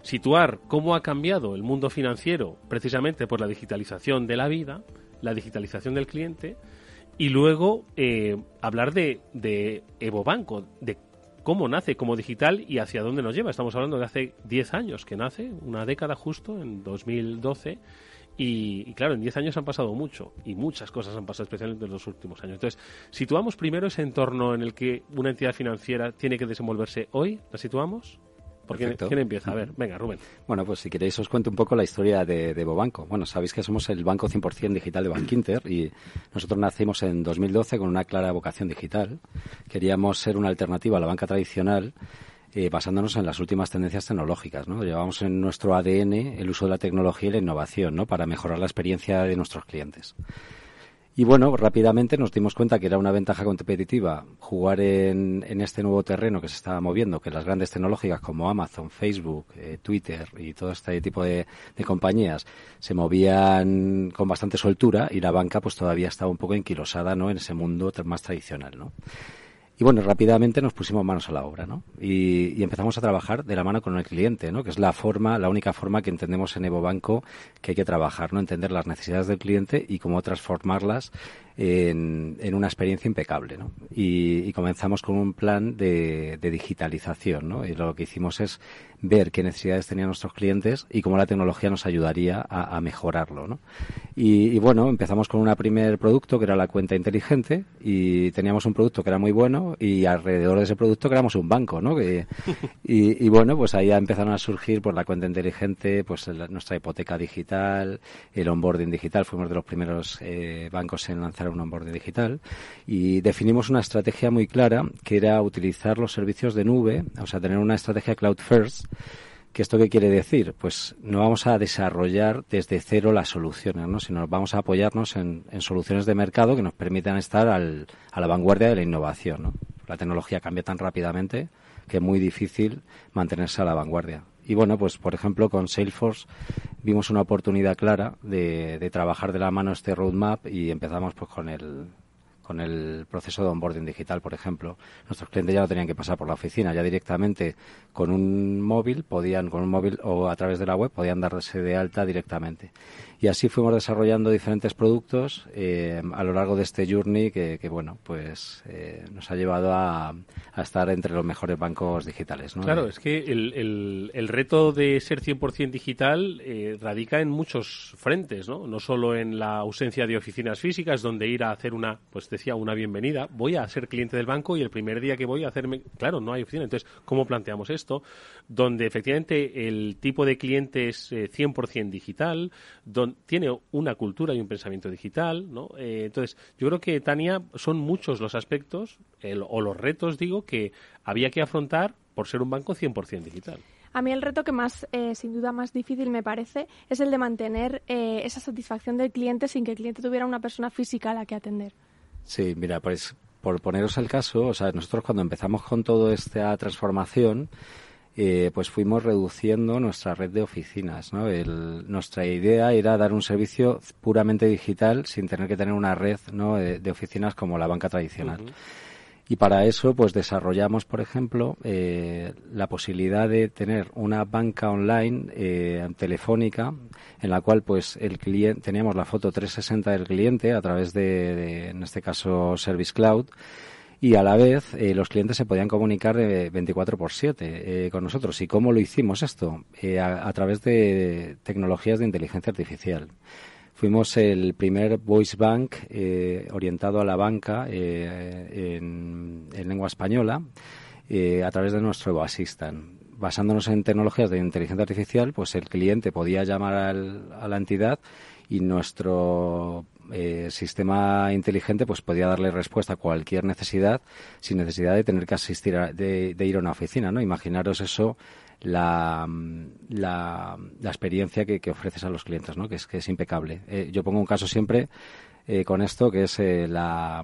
J: Situar cómo ha cambiado el mundo financiero precisamente por la digitalización de la vida, la digitalización del cliente, y luego eh, hablar de, de Evo Banco, de cómo nace como digital y hacia dónde nos lleva. Estamos hablando de hace 10 años que nace, una década justo, en 2012 y, claro, en 10 años han pasado mucho y muchas cosas han pasado, especialmente en los últimos años. Entonces, situamos primero ese entorno en el que una entidad financiera tiene que desenvolverse hoy. ¿La situamos? ¿Por quién, empieza? A ver, venga, Rubén.
O: Bueno, pues si queréis os cuento un poco la historia de, de Bobanco. Bueno, sabéis que somos el banco 100% digital de Bankinter y nosotros nacimos en 2012 con una clara vocación digital. Queríamos ser una alternativa a la banca tradicional eh, basándonos en las últimas tendencias tecnológicas. ¿no? Llevamos en nuestro ADN el uso de la tecnología y la innovación ¿no? para mejorar la experiencia de nuestros clientes. Y bueno, rápidamente nos dimos cuenta que era una ventaja competitiva jugar en, este nuevo terreno que se estaba moviendo, que las grandes tecnológicas como Amazon, Facebook, eh, Twitter y todo este tipo de, de, compañías se movían con bastante soltura y la banca pues todavía estaba un poco enquilosada ¿no? en ese mundo más tradicional. ¿no? Y bueno, rápidamente nos pusimos manos a la obra, ¿no? Y, empezamos a trabajar de la mano con el cliente, ¿no? Que es la forma, la única forma que entendemos en Evo Banco que hay que trabajar, ¿no? Entender las necesidades del cliente y cómo transformarlas en, una experiencia impecable. ¿no? Y, comenzamos con un plan de, digitalización. ¿no? Y lo que hicimos es ver qué necesidades tenían nuestros clientes y cómo la tecnología nos ayudaría a, mejorarlo. ¿no? Y, bueno, empezamos con un primer producto que era la cuenta inteligente y teníamos un producto que era muy bueno y alrededor de ese producto creamos un banco. ¿no? y, bueno, pues ahí empezaron a surgir pues, la cuenta inteligente, pues nuestra hipoteca digital, el onboarding digital. Fuimos de los primeros eh, bancos en lanzar un onboarding digital y definimos una estrategia muy clara que era utilizar los servicios de nube, o sea, tener una estrategia cloud first ¿Que esto qué quiere decir? Pues no vamos a desarrollar desde cero las soluciones, ¿no? sino vamos a apoyarnos en, soluciones de mercado que nos permitan estar al, a la vanguardia de la innovación. ¿no? La tecnología cambia tan rápidamente que es muy difícil mantenerse a la vanguardia. Y bueno, pues por ejemplo con Salesforce vimos una oportunidad clara de, de trabajar de la mano este roadmap y empezamos pues con el, con el proceso de onboarding digital, por ejemplo. Nuestros clientes ya no tenían que pasar por la oficina, ya directamente con un móvil podían, con un móvil o a través de la web, podían darse de alta directamente. Y así fuimos desarrollando diferentes productos eh, a lo largo de este journey que, bueno, pues eh, nos ha llevado a, estar entre los mejores bancos digitales.
J: Claro, es que el, el, reto de ser 100% digital eh, radica en muchos frentes, ¿no? No solo en la ausencia de oficinas físicas donde ir a hacer una, pues una bienvenida. Voy a ser cliente del banco y el primer día que voy a hacerme, claro, no hay oficina. Entonces, ¿cómo planteamos esto? Donde efectivamente el tipo de cliente es 100% digital, donde tiene una cultura y un pensamiento digital, ¿no? Eh, entonces, yo creo que, Tania, son muchos los aspectos, o los retos, digo, que había que afrontar por ser un banco 100% digital.
P: A mí el reto que más, eh, sin duda, más difícil me parece es el de mantener eh, esa satisfacción del cliente sin que el cliente tuviera una persona física a la que atender.
O: Sí, mira, pues por poneros el caso, o sea, nosotros cuando empezamos con toda esta transformación, eh, pues fuimos reduciendo nuestra red de oficinas. ¿no? nuestra idea era dar un servicio puramente digital sin tener que tener una red ¿no? de, oficinas como la banca tradicional. Y para eso, pues desarrollamos, por ejemplo, eh, la posibilidad de tener una banca online eh, telefónica en la cual, pues, el cliente teníamos la foto 360 del cliente a través de en este caso, Service Cloud y a la vez eh, los clientes se podían comunicar 24 por 7 eh, con nosotros. ¿Y cómo lo hicimos esto? Eh, a, través de tecnologías de inteligencia artificial. Fuimos el primer voice bank orientado a la banca en, lengua española a través de nuestro Assistant basándonos en tecnologías de inteligencia artificial, pues el cliente podía llamar a la entidad y nuestro eh, sistema inteligente pues podía darle respuesta a cualquier necesidad sin necesidad de tener que asistir de, ir a una oficina, ¿no? Imaginaros eso la, la, experiencia que, ofreces a los clientes, ¿no? Que es que es impecable. Eh, yo pongo un caso siempre eh, con esto que es la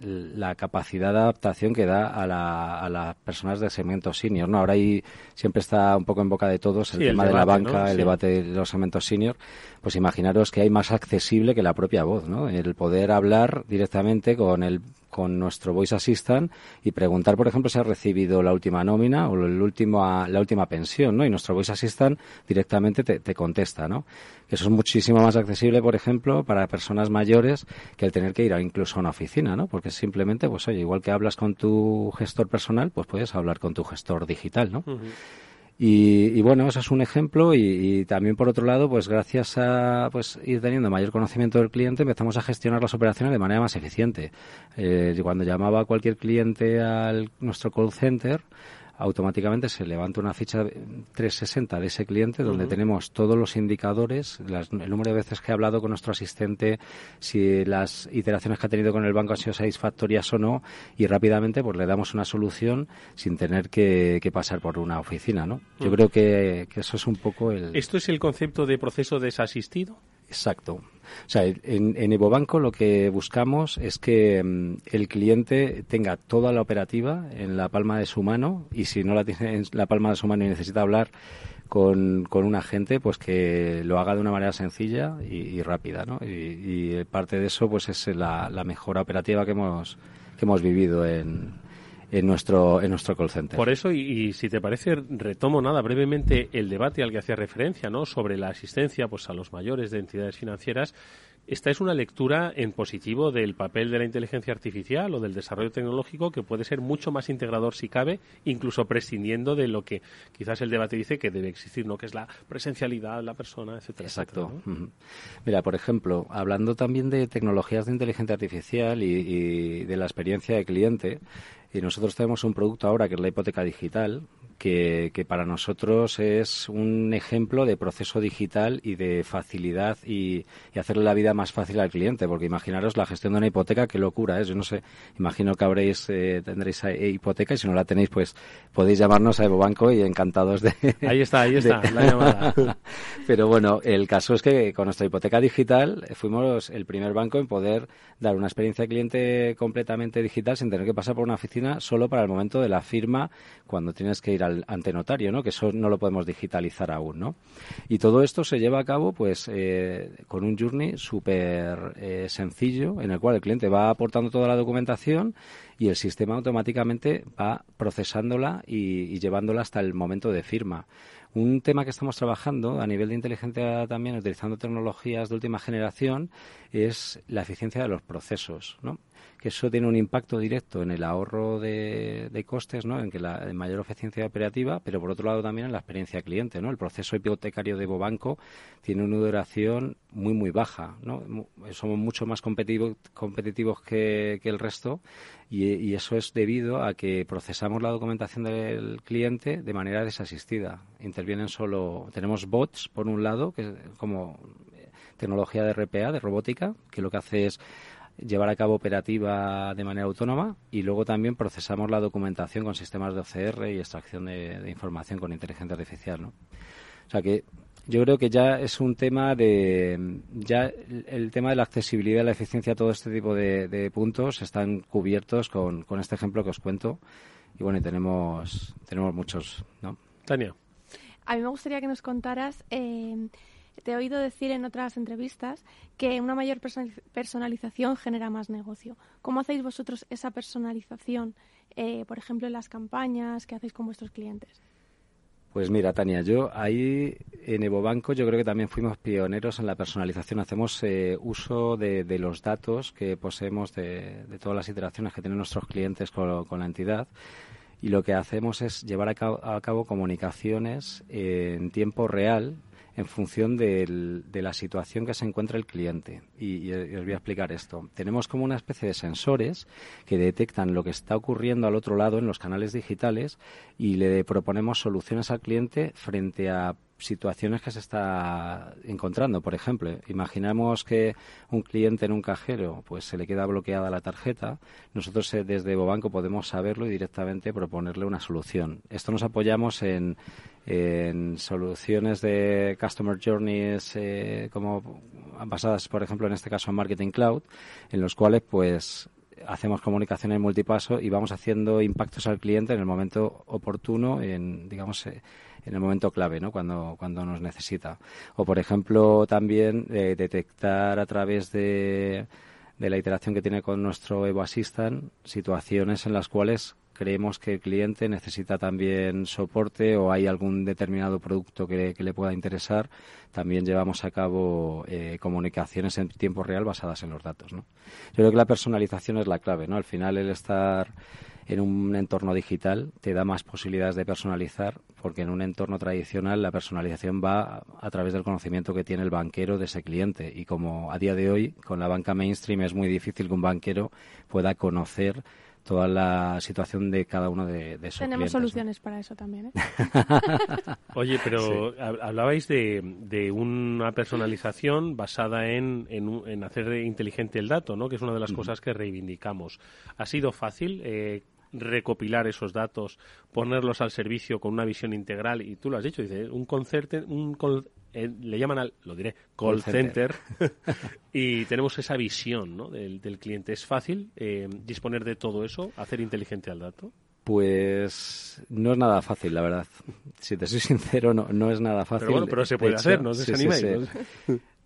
O: la capacidad de adaptación que da a, la, a las personas del segmento senior. ¿no? Ahora ahí siempre está un poco en boca de todos el tema de la banca, el debate de los segmentos senior. Pues imaginaros que hay más accesible que la propia voz, ¿no? El poder hablar directamente con el con nuestro Voice Assistant y preguntar, por ejemplo, si ha recibido la última nómina o el último, la última pensión, ¿no? Y nuestro Voice Assistant directamente te, te contesta, ¿no? Eso es muchísimo más accesible, por ejemplo, para personas mayores que el tener que ir a incluso a una oficina, ¿no? Porque simplemente, pues oye, igual que hablas con tu gestor personal, pues puedes hablar con tu gestor digital, ¿no? Y, bueno, eso es un ejemplo y, también por otro lado, pues gracias a pues ir teniendo mayor conocimiento del cliente, empezamos a gestionar las operaciones de manera más eficiente. Eh, cuando llamaba cualquier cliente al nuestro call center, automáticamente se levanta una ficha 360 de ese cliente donde tenemos todos los indicadores, el número de veces que he hablado con nuestro asistente, si las iteraciones que ha tenido con el banco han sido satisfactorias o no, y rápidamente pues le damos una solución sin tener que, pasar por una oficina, ¿no? Yo creo que, que, eso es un poco el...
J: ¿Esto es el concepto de proceso desasistido?
O: Exacto. O sea, en, en EvoBanco lo que buscamos es que mm, el cliente tenga toda la operativa en la palma de su mano y si no la tiene en la palma de su mano y necesita hablar con, con un agente, pues que lo haga de una manera sencilla y, rápida, ¿no? Y, parte de eso, pues es la, la mejora operativa que hemos, que hemos vivido en, en nuestro, en nuestro call center.
J: Por eso, y, si te parece, retomo nada brevemente el debate al que hacía referencia, ¿no? Sobre la asistencia, pues, a los mayores de entidades financieras esta es una lectura en positivo del papel de la inteligencia artificial o del desarrollo tecnológico que puede ser mucho más integrador si cabe, incluso prescindiendo de lo que quizás el debate dice que debe existir, ¿no? que es la presencialidad la persona, etcétera.
O: Exacto. Mira, por ejemplo, hablando también de tecnologías de inteligencia artificial y, y de la experiencia de cliente, y nosotros tenemos un producto ahora que es la hipoteca digital, que, para nosotros es un ejemplo de proceso digital y de facilidad y, hacerle la vida más fácil al cliente, porque imaginaros la gestión de una hipoteca, qué locura es. Yo no sé, imagino que habréis, eh, tendréis hipoteca y si no la tenéis, pues podéis llamarnos a Evo Banco y encantados de. <laughs>
J: Ahí está, ahí está, la llamada. <laughs>
O: Pero bueno, el caso es que con nuestra hipoteca digital fuimos el primer banco en poder dar una experiencia de cliente completamente digital sin tener que pasar por una oficina solo para el momento de la firma cuando tienes que ir a ante notario, ¿no? Que eso no lo podemos digitalizar aún, ¿no? Y todo esto se lleva a cabo, pues, eh, con un journey súper eh, sencillo en el cual el cliente va aportando toda la documentación y el sistema automáticamente va procesándola y llevándola hasta el momento de firma. Un tema que estamos trabajando a nivel de inteligencia también, utilizando tecnologías de última generación, es la eficiencia de los procesos, ¿no? Que eso tiene un impacto directo en el ahorro de, costes, ¿no? en que la mayor eficiencia operativa, pero por otro lado también en la experiencia cliente. ¿no? El proceso hipotecario de Bobanco tiene una duración muy, muy baja. ¿no? Somos mucho más competitivos, competitivos que, el resto y, eso es debido a que procesamos la documentación del cliente de manera desasistida. Intervienen solo, tenemos bots por un lado, que como tecnología de RPA, de robótica, que lo que hace es llevar a cabo operativa de manera autónoma y luego también procesamos la documentación con sistemas de OCR y extracción de, información con inteligencia artificial. ¿no? O sea que yo creo que ya es un tema de ya el tema de la accesibilidad, la eficiencia, todo este tipo de, puntos están cubiertos con, con, este ejemplo que os cuento y bueno, y tenemos tenemos muchos, ¿no?
J: Tania.
P: A mí me gustaría que nos contaras eh, te he oído decir en otras entrevistas que una mayor personalización genera más negocio. ¿Cómo hacéis vosotros esa personalización, eh, por ejemplo, en las campañas que hacéis con vuestros clientes?
O: Pues mira, Tania, yo ahí en EvoBanco yo creo que también fuimos pioneros en la personalización. Hacemos eh, uso de, los datos que poseemos de, todas las iteraciones que tienen nuestros clientes con, la entidad y lo que hacemos es llevar a cabo comunicaciones en tiempo real en función de la situación que se encuentra el cliente. Y, os voy a explicar esto. Tenemos como una especie de sensores que detectan lo que está ocurriendo al otro lado en los canales digitales y le proponemos soluciones al cliente frente a situaciones que se está encontrando. Por ejemplo, imaginamos que un cliente en un cajero pues se le queda bloqueada la tarjeta. Nosotros eh, desde Bobanco podemos saberlo y directamente proponerle una solución. Esto nos apoyamos en, soluciones de Customer Journeys eh, como basadas, por ejemplo, en este caso en Marketing Cloud, en los cuales pues hacemos comunicación en multipaso y vamos haciendo impactos al cliente en el momento oportuno, en digamos eh, en el momento clave, ¿no? Cuando, cuando nos necesita. O, por ejemplo, también eh, detectar a través de, de la iteración que tiene con nuestro Evo Assistant situaciones en las cuales creemos que el cliente necesita también soporte o hay algún determinado producto que, le pueda interesar, también llevamos a cabo eh, comunicaciones en tiempo real basadas en los datos. ¿no? Yo creo que la personalización es la clave. ¿no? Al final, el estar en un entorno digital te da más posibilidades de personalizar, porque en un entorno tradicional la personalización va a través del conocimiento que tiene el banquero de ese cliente. Y como a día de hoy, con la banca mainstream, es muy difícil que un banquero pueda conocer toda la situación de cada uno de, de esos
P: Tenemos soluciones para eso también. ¿eh? <laughs> <laughs>
J: Oye, pero hablabais de, de, una personalización basada en, en, hacer inteligente el dato, ¿no? que es una de las cosas que reivindicamos. ¿Ha sido fácil? Eh, recopilar esos datos, ponerlos al servicio con una visión integral y tú lo has dicho, dice, un concert, un eh, le llaman al, lo diré, call, center, <laughs> y tenemos esa visión ¿no? del, cliente. ¿Es fácil eh, disponer de todo eso, hacer inteligente al dato?
O: Pues no es nada fácil, la verdad. Si te soy sincero, no, no es nada fácil.
J: Pero bueno, pero se puede hacer, no os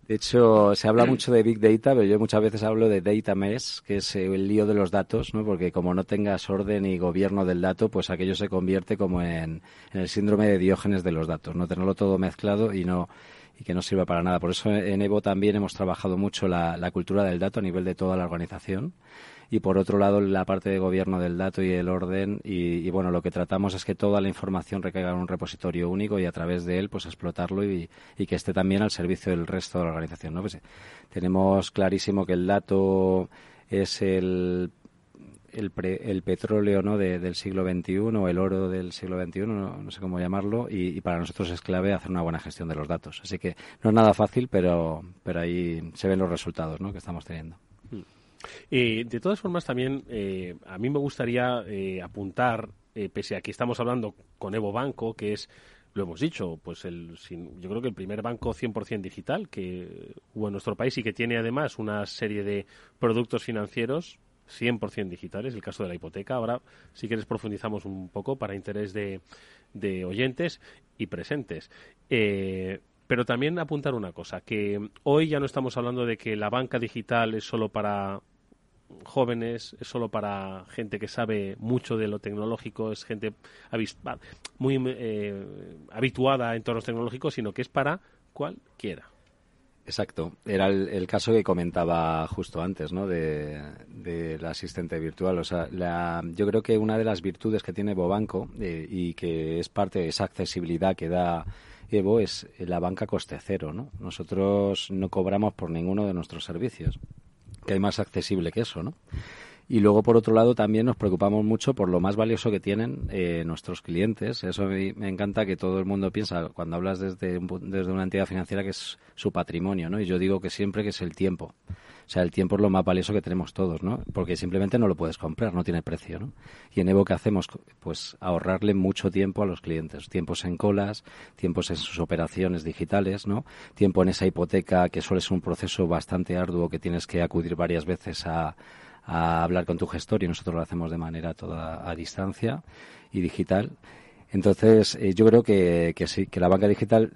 O: De hecho, se habla <clears throat> mucho de Big Data, pero yo muchas veces hablo de Data Mesh, que es el lío de los datos, ¿no? Porque como no tengas orden y gobierno del dato, pues aquello se convierte como en, el síndrome de Diógenes de los datos, no tenerlo todo mezclado y no y que no sirve para nada. Por eso en Evo también hemos trabajado mucho la, la cultura del dato a nivel de toda la organización y por otro lado la parte de gobierno del dato y el orden y, bueno lo que tratamos es que toda la información recaiga en un repositorio único y a través de él pues explotarlo y, que esté también al servicio del resto de la organización. Pues, tenemos clarísimo que el dato es el el, el, petróleo ¿no? del siglo XXI o el oro del siglo XXI, no, sé cómo llamarlo, y, para nosotros es clave hacer una buena gestión de los datos. Así que no es nada fácil, pero, pero ahí se ven los resultados ¿no? que estamos teniendo.
J: Eh, de todas formas, también eh, a mí me gustaría eh, apuntar, pese a que estamos hablando con Evo Banco, que es, lo hemos dicho, pues el, yo creo que el primer banco 100% digital que hubo en nuestro país y que tiene además una serie de productos financieros 100% digitales, el caso de la hipoteca. Ahora, si quieres, profundizamos un poco para interés de, de oyentes y presentes. pero también apuntar una cosa, que hoy ya no estamos hablando de que la banca digital es solo para jóvenes, es solo para gente que sabe mucho de lo tecnológico, es gente muy eh, habituada a entornos tecnológicos, sino que es para cualquiera.
O: Exacto. Era el, caso que comentaba justo antes, ¿no? De, del asistente virtual. O sea, yo creo que una de las virtudes que tiene Bobanco eh, y que es parte de esa accesibilidad que da Evo es la banca coste cero, ¿no? Nosotros no cobramos por ninguno de nuestros servicios que hay más accesible que eso, ¿no? Y luego, por otro lado, también nos preocupamos mucho por lo más valioso que tienen eh, nuestros clientes. Eso me, me, encanta que todo el mundo piensa cuando hablas desde, desde una entidad financiera que es su patrimonio, ¿no? Y yo digo que siempre que es el tiempo. O sea, el tiempo es lo más valioso que tenemos todos, ¿no? Porque simplemente no lo puedes comprar, no tiene precio, ¿no? Y en Evo, ¿qué hacemos? Pues ahorrarle mucho tiempo a los clientes. Tiempos en colas, tiempos en sus operaciones digitales, ¿no? Tiempo en esa hipoteca que suele ser un proceso bastante arduo que tienes que acudir varias veces a, hablar con tu gestor y nosotros lo hacemos de manera toda a distancia y digital. Entonces, eh, yo creo que, que sí, que la banca digital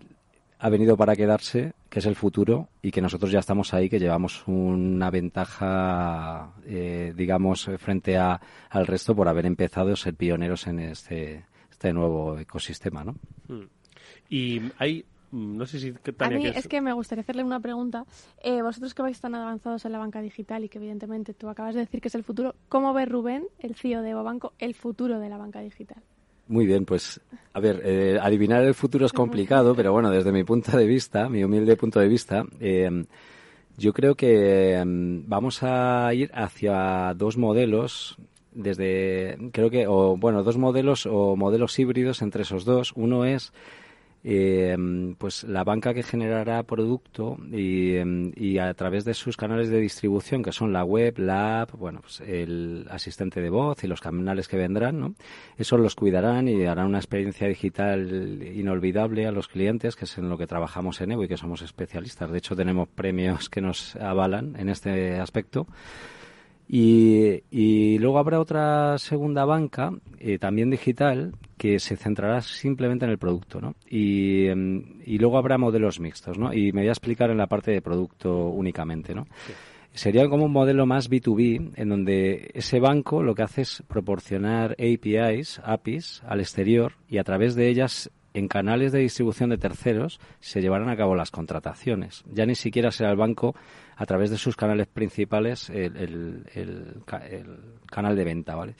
O: ha venido para quedarse, que es el futuro, y que nosotros ya estamos ahí, que llevamos una ventaja, eh, digamos, frente a, al resto por haber empezado a ser pioneros en este, este nuevo ecosistema, ¿no? Hmm.
J: Y hay no sé si
P: a mí es que me gustaría hacerle una pregunta. Eh, vosotros que vais tan avanzados en la banca digital y que evidentemente tú acabas de decir que es el futuro, ¿cómo ve Rubén, el CEO de Banco, el futuro de la banca digital?
O: Muy bien, pues a ver, eh, adivinar el futuro es complicado, pero bueno, desde mi punto de vista, mi humilde punto de vista, eh, yo creo que em, vamos a ir hacia dos modelos desde creo que o bueno dos modelos o modelos híbridos entre esos dos. Uno es eh, pues la banca que generará producto em, y, a través de sus canales de distribución, que son la web, la app, bueno, pues el asistente de voz y los canales que vendrán, ¿no? Eso los cuidarán y harán una experiencia digital inolvidable a los clientes, que es en lo que trabajamos en Evo y que somos especialistas. De hecho, tenemos premios que nos avalan en este aspecto. Y, y, luego habrá otra segunda banca, eh, también digital, que se centrará simplemente en el producto, ¿no? Y, em, y, luego habrá modelos mixtos, ¿no? Y me voy a explicar en la parte de producto únicamente, ¿no? Sería como un modelo más B2B, en donde ese banco lo que hace es proporcionar APIs, APIs al exterior y a través de ellas en canales de distribución de terceros se llevarán a cabo las contrataciones. Ya ni siquiera será el banco a través de sus canales principales el, canal de venta, ¿vale?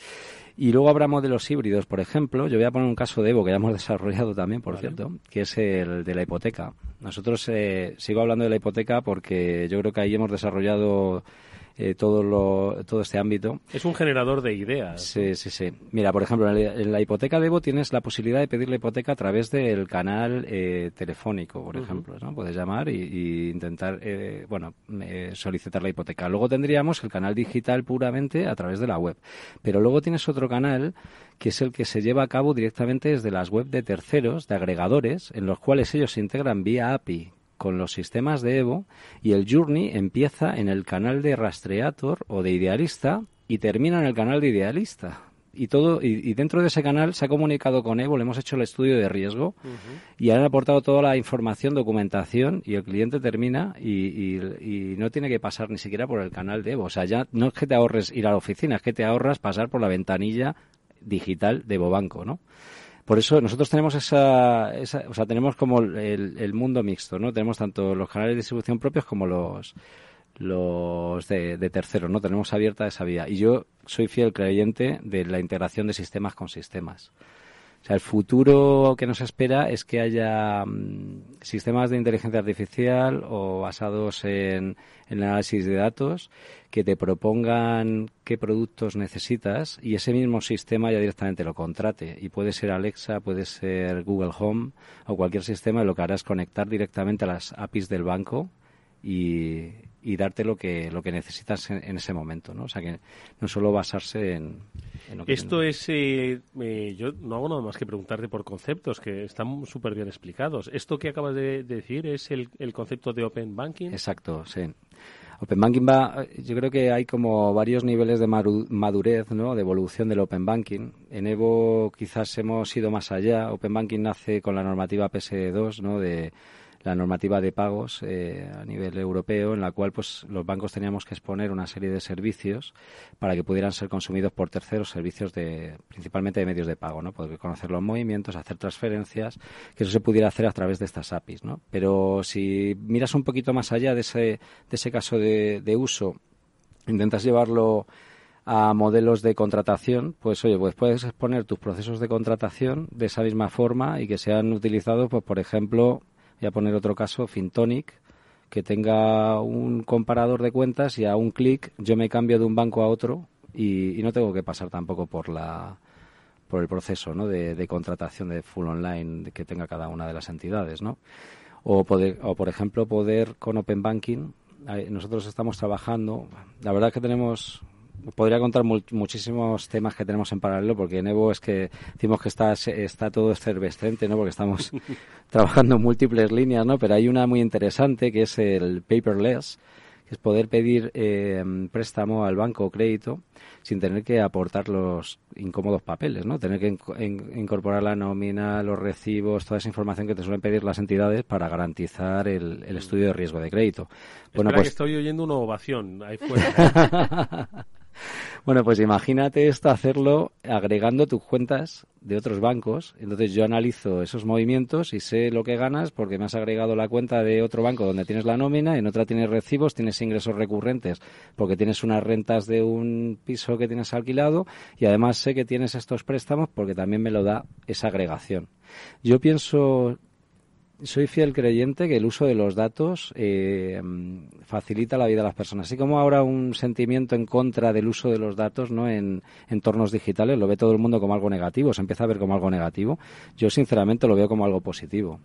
O: Y luego habrá modelos híbridos, por ejemplo, yo voy a poner un caso de Evo que ya hemos <laughs> desarrollado también, por cierto, que es el de la hipoteca. Nosotros eh, sigo hablando de la hipoteca porque yo creo que ahí hemos desarrollado eh, todo, lo, todo este ámbito.
J: Es un generador de ideas.
O: Sí, sí, sí. Mira, por ejemplo, en la, hipoteca de Evo tienes la posibilidad de pedir la hipoteca a través del canal eh, telefónico, por ejemplo. ¿no? Puedes llamar y, intentar, eh, bueno, solicitar la hipoteca. Luego tendríamos el canal digital puramente a través de la web. Pero luego tienes otro canal que es el que se lleva a cabo directamente desde las web de terceros, de agregadores, en los cuales ellos se integran vía API con los sistemas de Evo y el Journey empieza en el canal de Rastreator o de Idealista y termina en el canal de Idealista. Y todo y, dentro de ese canal se ha comunicado con Evo, le hemos hecho el estudio de riesgo y han aportado toda la información, documentación y el cliente termina y, y, no tiene que pasar ni siquiera por el canal de Evo. O sea, ya no es que te ahorres ir a la oficina, es que te ahorras pasar por la ventanilla digital de Evo Banco, ¿no? Por eso nosotros tenemos esa, o sea, tenemos como el, el, mundo mixto, ¿no? Tenemos tanto los canales de distribución propios como los los de, de terceros, ¿no? Tenemos abierta esa vía. Y yo soy fiel creyente de la integración de sistemas con sistemas. Sea, el futuro que nos espera es que haya mm, sistemas de inteligencia artificial o basados en, el análisis de datos que te propongan qué productos necesitas y ese mismo sistema ya directamente lo contrate. Y puede ser Alexa, puede ser Google Home o cualquier sistema, lo que hará es conectar directamente a las APIs del banco y, y darte lo que lo que necesitas en, ese momento, ¿no? O sea que no solo basarse en,
J: lo que esto es eh, eh, yo no hago nada más que preguntarte por conceptos que están súper bien explicados. Esto que acabas de decir es el, el concepto de open banking.
O: Exacto, sí. Open Banking va, yo creo que hay como varios niveles de madurez, ¿no? de evolución del Open Banking. En Evo quizás hemos ido más allá. Open Banking nace con la normativa PS2, ¿no? de la normativa de pagos eh, a nivel europeo, en la cual pues los bancos teníamos que exponer una serie de servicios para que pudieran ser consumidos por terceros, servicios de principalmente de medios de pago, ¿no? Poder conocer los movimientos, hacer transferencias, que eso se pudiera hacer a través de estas APIs, ¿no? Pero si miras un poquito más allá de ese, de ese caso de, de uso, intentas llevarlo a modelos de contratación, pues oye, pues puedes exponer tus procesos de contratación de esa misma forma y que sean utilizados, pues por ejemplo, Voy a poner otro caso, Fintonic, que tenga un comparador de cuentas y a un clic yo me cambio de un banco a otro y, no tengo que pasar tampoco por la por el proceso ¿no? de, contratación de full online que tenga cada una de las entidades, ¿no? O, poder, o por ejemplo poder con Open Banking nosotros estamos trabajando, la verdad que tenemos podría contar muchísimos temas que tenemos en paralelo, porque en Evo es que decimos que está, está todo efervescente, ¿no? Porque estamos <laughs> trabajando en múltiples líneas, ¿no? Pero hay una muy interesante que es el paperless, que es poder pedir eh, préstamo al banco o crédito sin tener que aportar los incómodos papeles, ¿no? Tener que incorporar la nómina, los recibos, toda esa información que te suelen pedir las entidades para garantizar el, estudio de riesgo de crédito.
J: Bueno, pues... que estoy oyendo una ovación ahí fuera. <laughs>
O: Bueno, pues imagínate esto hacerlo agregando tus cuentas de otros bancos. Entonces yo analizo esos movimientos y sé lo que ganas porque me has agregado la cuenta de otro banco donde tienes la nómina, en otra tienes recibos, tienes ingresos recurrentes porque tienes unas rentas de un piso que tienes alquilado y además sé que tienes estos préstamos porque también me lo da esa agregación. Yo pienso soy fiel creyente que el uso de los datos eh, facilita la vida de las personas. Así como ahora un sentimiento en contra del uso de los datos ¿no? en entornos digitales, lo ve todo el mundo como algo negativo, se empieza a ver como algo negativo. Yo sinceramente lo veo como algo positivo.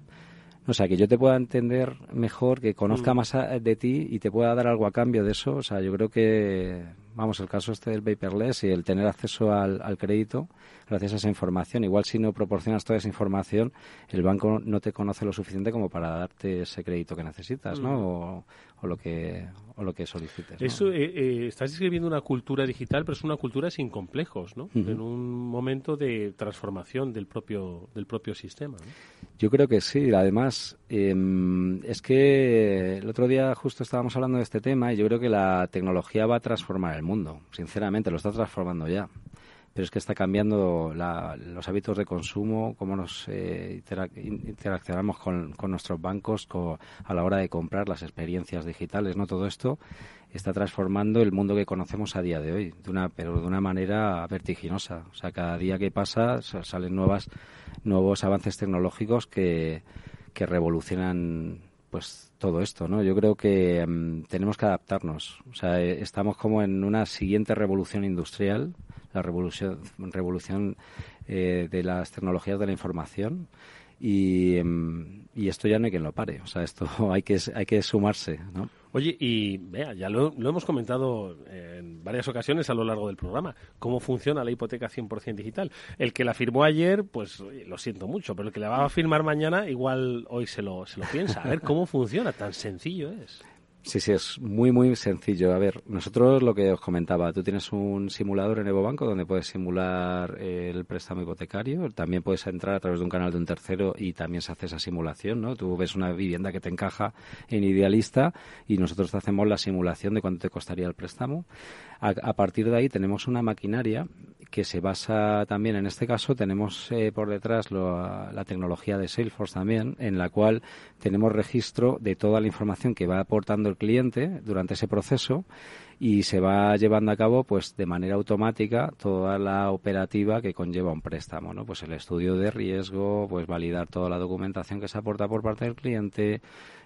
O: O sea, que yo te pueda entender mejor, que conozca mm. más de ti y te pueda dar algo a cambio de eso. O sea, yo creo que, vamos, el caso este del paperless y el tener acceso al, al crédito gracias a esa información. Igual si no proporcionas toda esa información, el banco no te conoce lo suficiente como para darte ese crédito que necesitas, ¿no? Mm. O, o lo que o lo que solicites.
J: Eso eh, eh, estás escribiendo una cultura digital, pero es una cultura sin complejos, ¿no? En un momento de transformación del propio del propio sistema.
O: Yo creo que sí. Además, em, es que el otro día justo estábamos hablando de este tema y yo creo que la tecnología va a transformar el mundo. Sinceramente, lo está transformando ya pero es que está cambiando los hábitos de consumo, cómo nos eh, interaccionamos con, nuestros bancos a la hora de comprar las experiencias digitales, ¿no? Todo esto está transformando el mundo que conocemos a día de hoy, de pero de una manera vertiginosa. O sea, cada día que pasa salen nuevas, nuevos avances tecnológicos que, que revolucionan pues todo esto, ¿no? Yo creo que mm, tenemos que adaptarnos. O sea, eh, estamos como en una siguiente revolución industrial la revolución, revolución eh, de las tecnologías de la información y, em, y, esto ya no hay quien lo pare. O sea, esto <laughs> hay que, hay que sumarse, ¿no?
J: Oye, y vea, ya lo, hemos comentado en varias ocasiones a lo largo del programa, cómo funciona la hipoteca 100% digital. El que la firmó ayer, pues lo siento mucho, pero el que la va a firmar mañana, igual hoy se lo, se lo piensa. A ver cómo funciona, tan sencillo es.
O: Sí, sí, es muy, muy sencillo. A ver, nosotros lo que os comentaba, tú tienes un simulador en Evo Banco donde puedes simular el préstamo hipotecario. También puedes entrar a través de un canal de un tercero y también se hace esa simulación, ¿no? Tú ves una vivienda que te encaja en Idealista y nosotros te hacemos la simulación de cuánto te costaría el préstamo. A, partir de ahí tenemos una maquinaria que se basa también, en este caso, tenemos eh, por detrás la tecnología de Salesforce también, en la cual tenemos registro de toda la información que va aportando cliente durante ese proceso y se va llevando a cabo pues de manera automática toda la operativa que conlleva un préstamo, ¿no? Pues el estudio de riesgo, pues validar toda la documentación que se aporta por parte del cliente,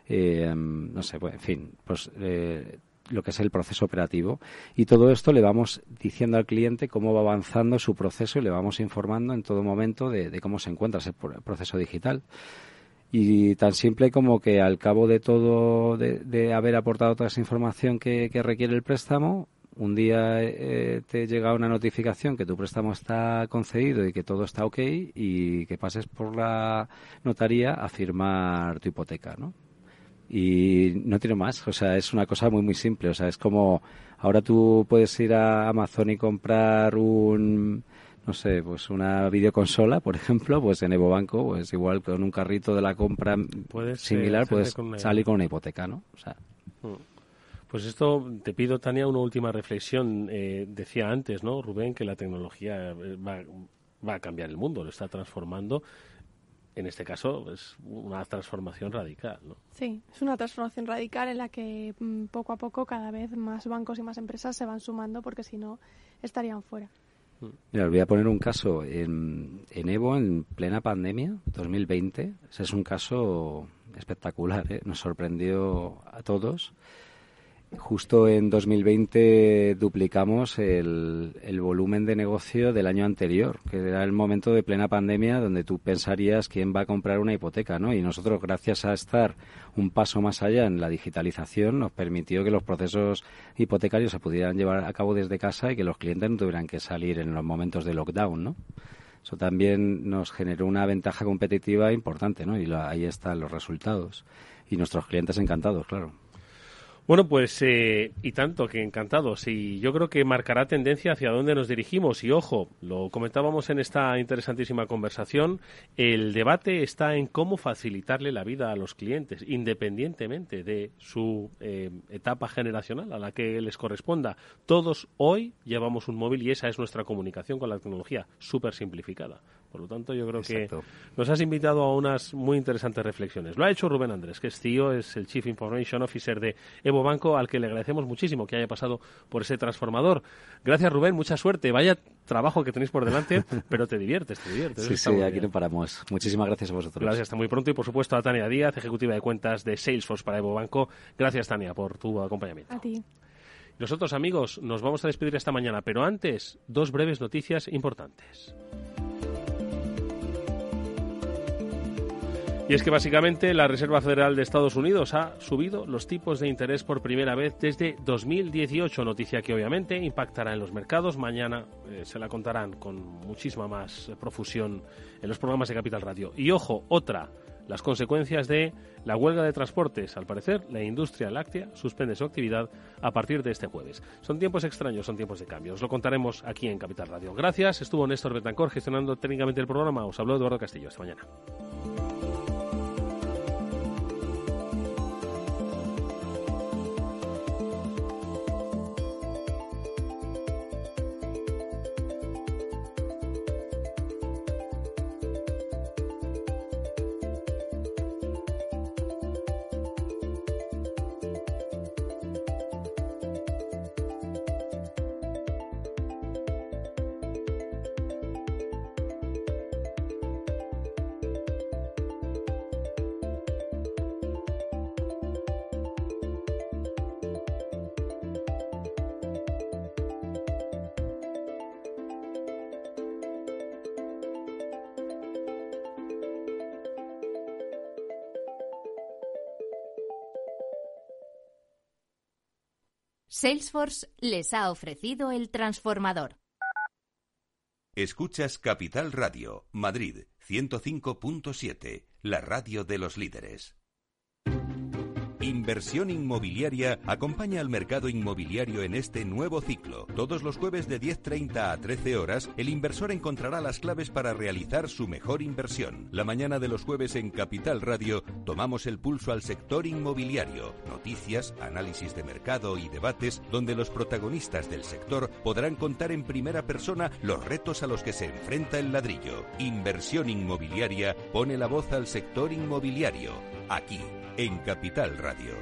O: eh, no sé, pues, en fin, pues eh, lo que es el proceso operativo. Y todo esto le vamos diciendo al cliente cómo va avanzando su proceso y le vamos informando en todo momento de, cómo se encuentra ese proceso digital. Y tan simple como que al cabo de todo, de, haber aportado toda esa información que, requiere el préstamo, un día eh, te llega una notificación que tu préstamo está concedido y que todo está ok y que pases por la notaría a firmar tu hipoteca, ¿no? y no tiene más. O sea, es una cosa muy, muy simple. O sea, es como ahora tú puedes ir a Amazon y comprar un, no sé, pues una videoconsola, por <laughs> ejemplo, pues en Evo Banco, pues igual con un carrito de la compra similar, puedes salir con una hipoteca, ¿no? O sea.
J: Mm. Pues esto te pido, Tania, una última reflexión. Eh, decía antes, ¿no, Rubén, que la tecnología eh, va, va a cambiar el mundo, lo está transformando en este caso es una transformación radical. ¿no?
P: Sí, es una transformación radical en la que mm, poco a poco cada vez más bancos y más empresas se van sumando porque si no estarían fuera.
O: Mira, voy a poner un caso en, en Evo en plena pandemia, 2020. Ese es un caso espectacular, ¿eh? nos sorprendió a todos. Justo en 2020 duplicamos el, el, volumen de negocio del año anterior, que era el momento de plena pandemia donde tú pensarías quién va a comprar una hipoteca, ¿no? Y nosotros, gracias a estar un paso más allá en la digitalización, nos permitió que los procesos hipotecarios se pudieran llevar a cabo desde casa y que los clientes no tuvieran que salir en los momentos de lockdown, ¿no? Eso también nos generó una ventaja competitiva importante, ¿no? Y ahí están los resultados. Y nuestros clientes encantados, claro.
J: Bueno, pues eh, y tanto que encantados. Y yo creo que marcará tendencia hacia dónde nos dirigimos. Y ojo, lo comentábamos en esta interesantísima conversación, el debate está en cómo facilitarle la vida a los clientes, independientemente de su eh, etapa generacional a la que les corresponda. Todos hoy llevamos un móvil y esa es nuestra comunicación con la tecnología, súper simplificada. Por lo tanto, yo creo que nos has invitado a unas muy interesantes reflexiones. Lo ha hecho Rubén Andrés, que es CEO, es el Chief Information Officer de Evo Banco, al que le agradecemos muchísimo que haya pasado por ese transformador. Gracias, Rubén, mucha suerte. Vaya trabajo que tenéis por delante, <laughs> pero te diviertes, te diviertes.
O: Sí, sí, aquí no paramos. Muchísimas gracias a vosotros.
J: Gracias, hasta muy pronto. Y por supuesto a Tania Díaz, ejecutiva de cuentas de Salesforce para Evo Banco. Gracias, Tania, por tu acompañamiento.
P: A ti.
J: Nosotros, amigos, nos vamos a despedir esta mañana, pero antes, dos breves noticias importantes. Y es que básicamente la Reserva Federal de Estados Unidos ha subido los tipos de interés por primera vez desde 2018, noticia que obviamente impactará en los mercados. Mañana eh, se la contarán con muchísima más profusión en los programas de Capital Radio. Y ojo, otra, las consecuencias de la huelga de transportes. Al parecer, la industria láctea suspende su actividad a partir de este jueves. Son tiempos extraños, son tiempos de cambio. Os lo contaremos aquí en Capital Radio. Gracias. Estuvo Néstor Betancor gestionando técnicamente el programa. Os habló Eduardo Castillo. Hasta mañana.
N: Salesforce les ha ofrecido el transformador.
I: Escuchas Capital Radio, Madrid 105.7, la radio de los líderes. Inversión inmobiliaria acompaña al mercado inmobiliario en este nuevo ciclo. Todos los jueves de 10.30 a 13 horas, el inversor encontrará las claves para realizar su mejor inversión. La mañana de los jueves en Capital Radio tomamos el pulso al sector inmobiliario. Noticias, análisis de mercado y debates donde los protagonistas del sector podrán contar en primera persona los retos a los que se enfrenta el ladrillo. Inversión inmobiliaria pone la voz al sector inmobiliario. Aquí, en Capital Radio.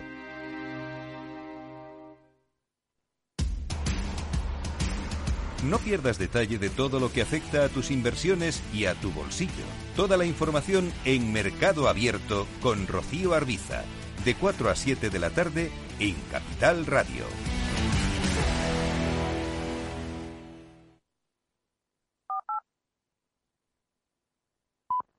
I: No pierdas detalle de todo lo que afecta a tus inversiones y a tu bolsillo. Toda la información en Mercado Abierto con Rocío Arbiza, de 4 a 7 de la tarde en Capital Radio.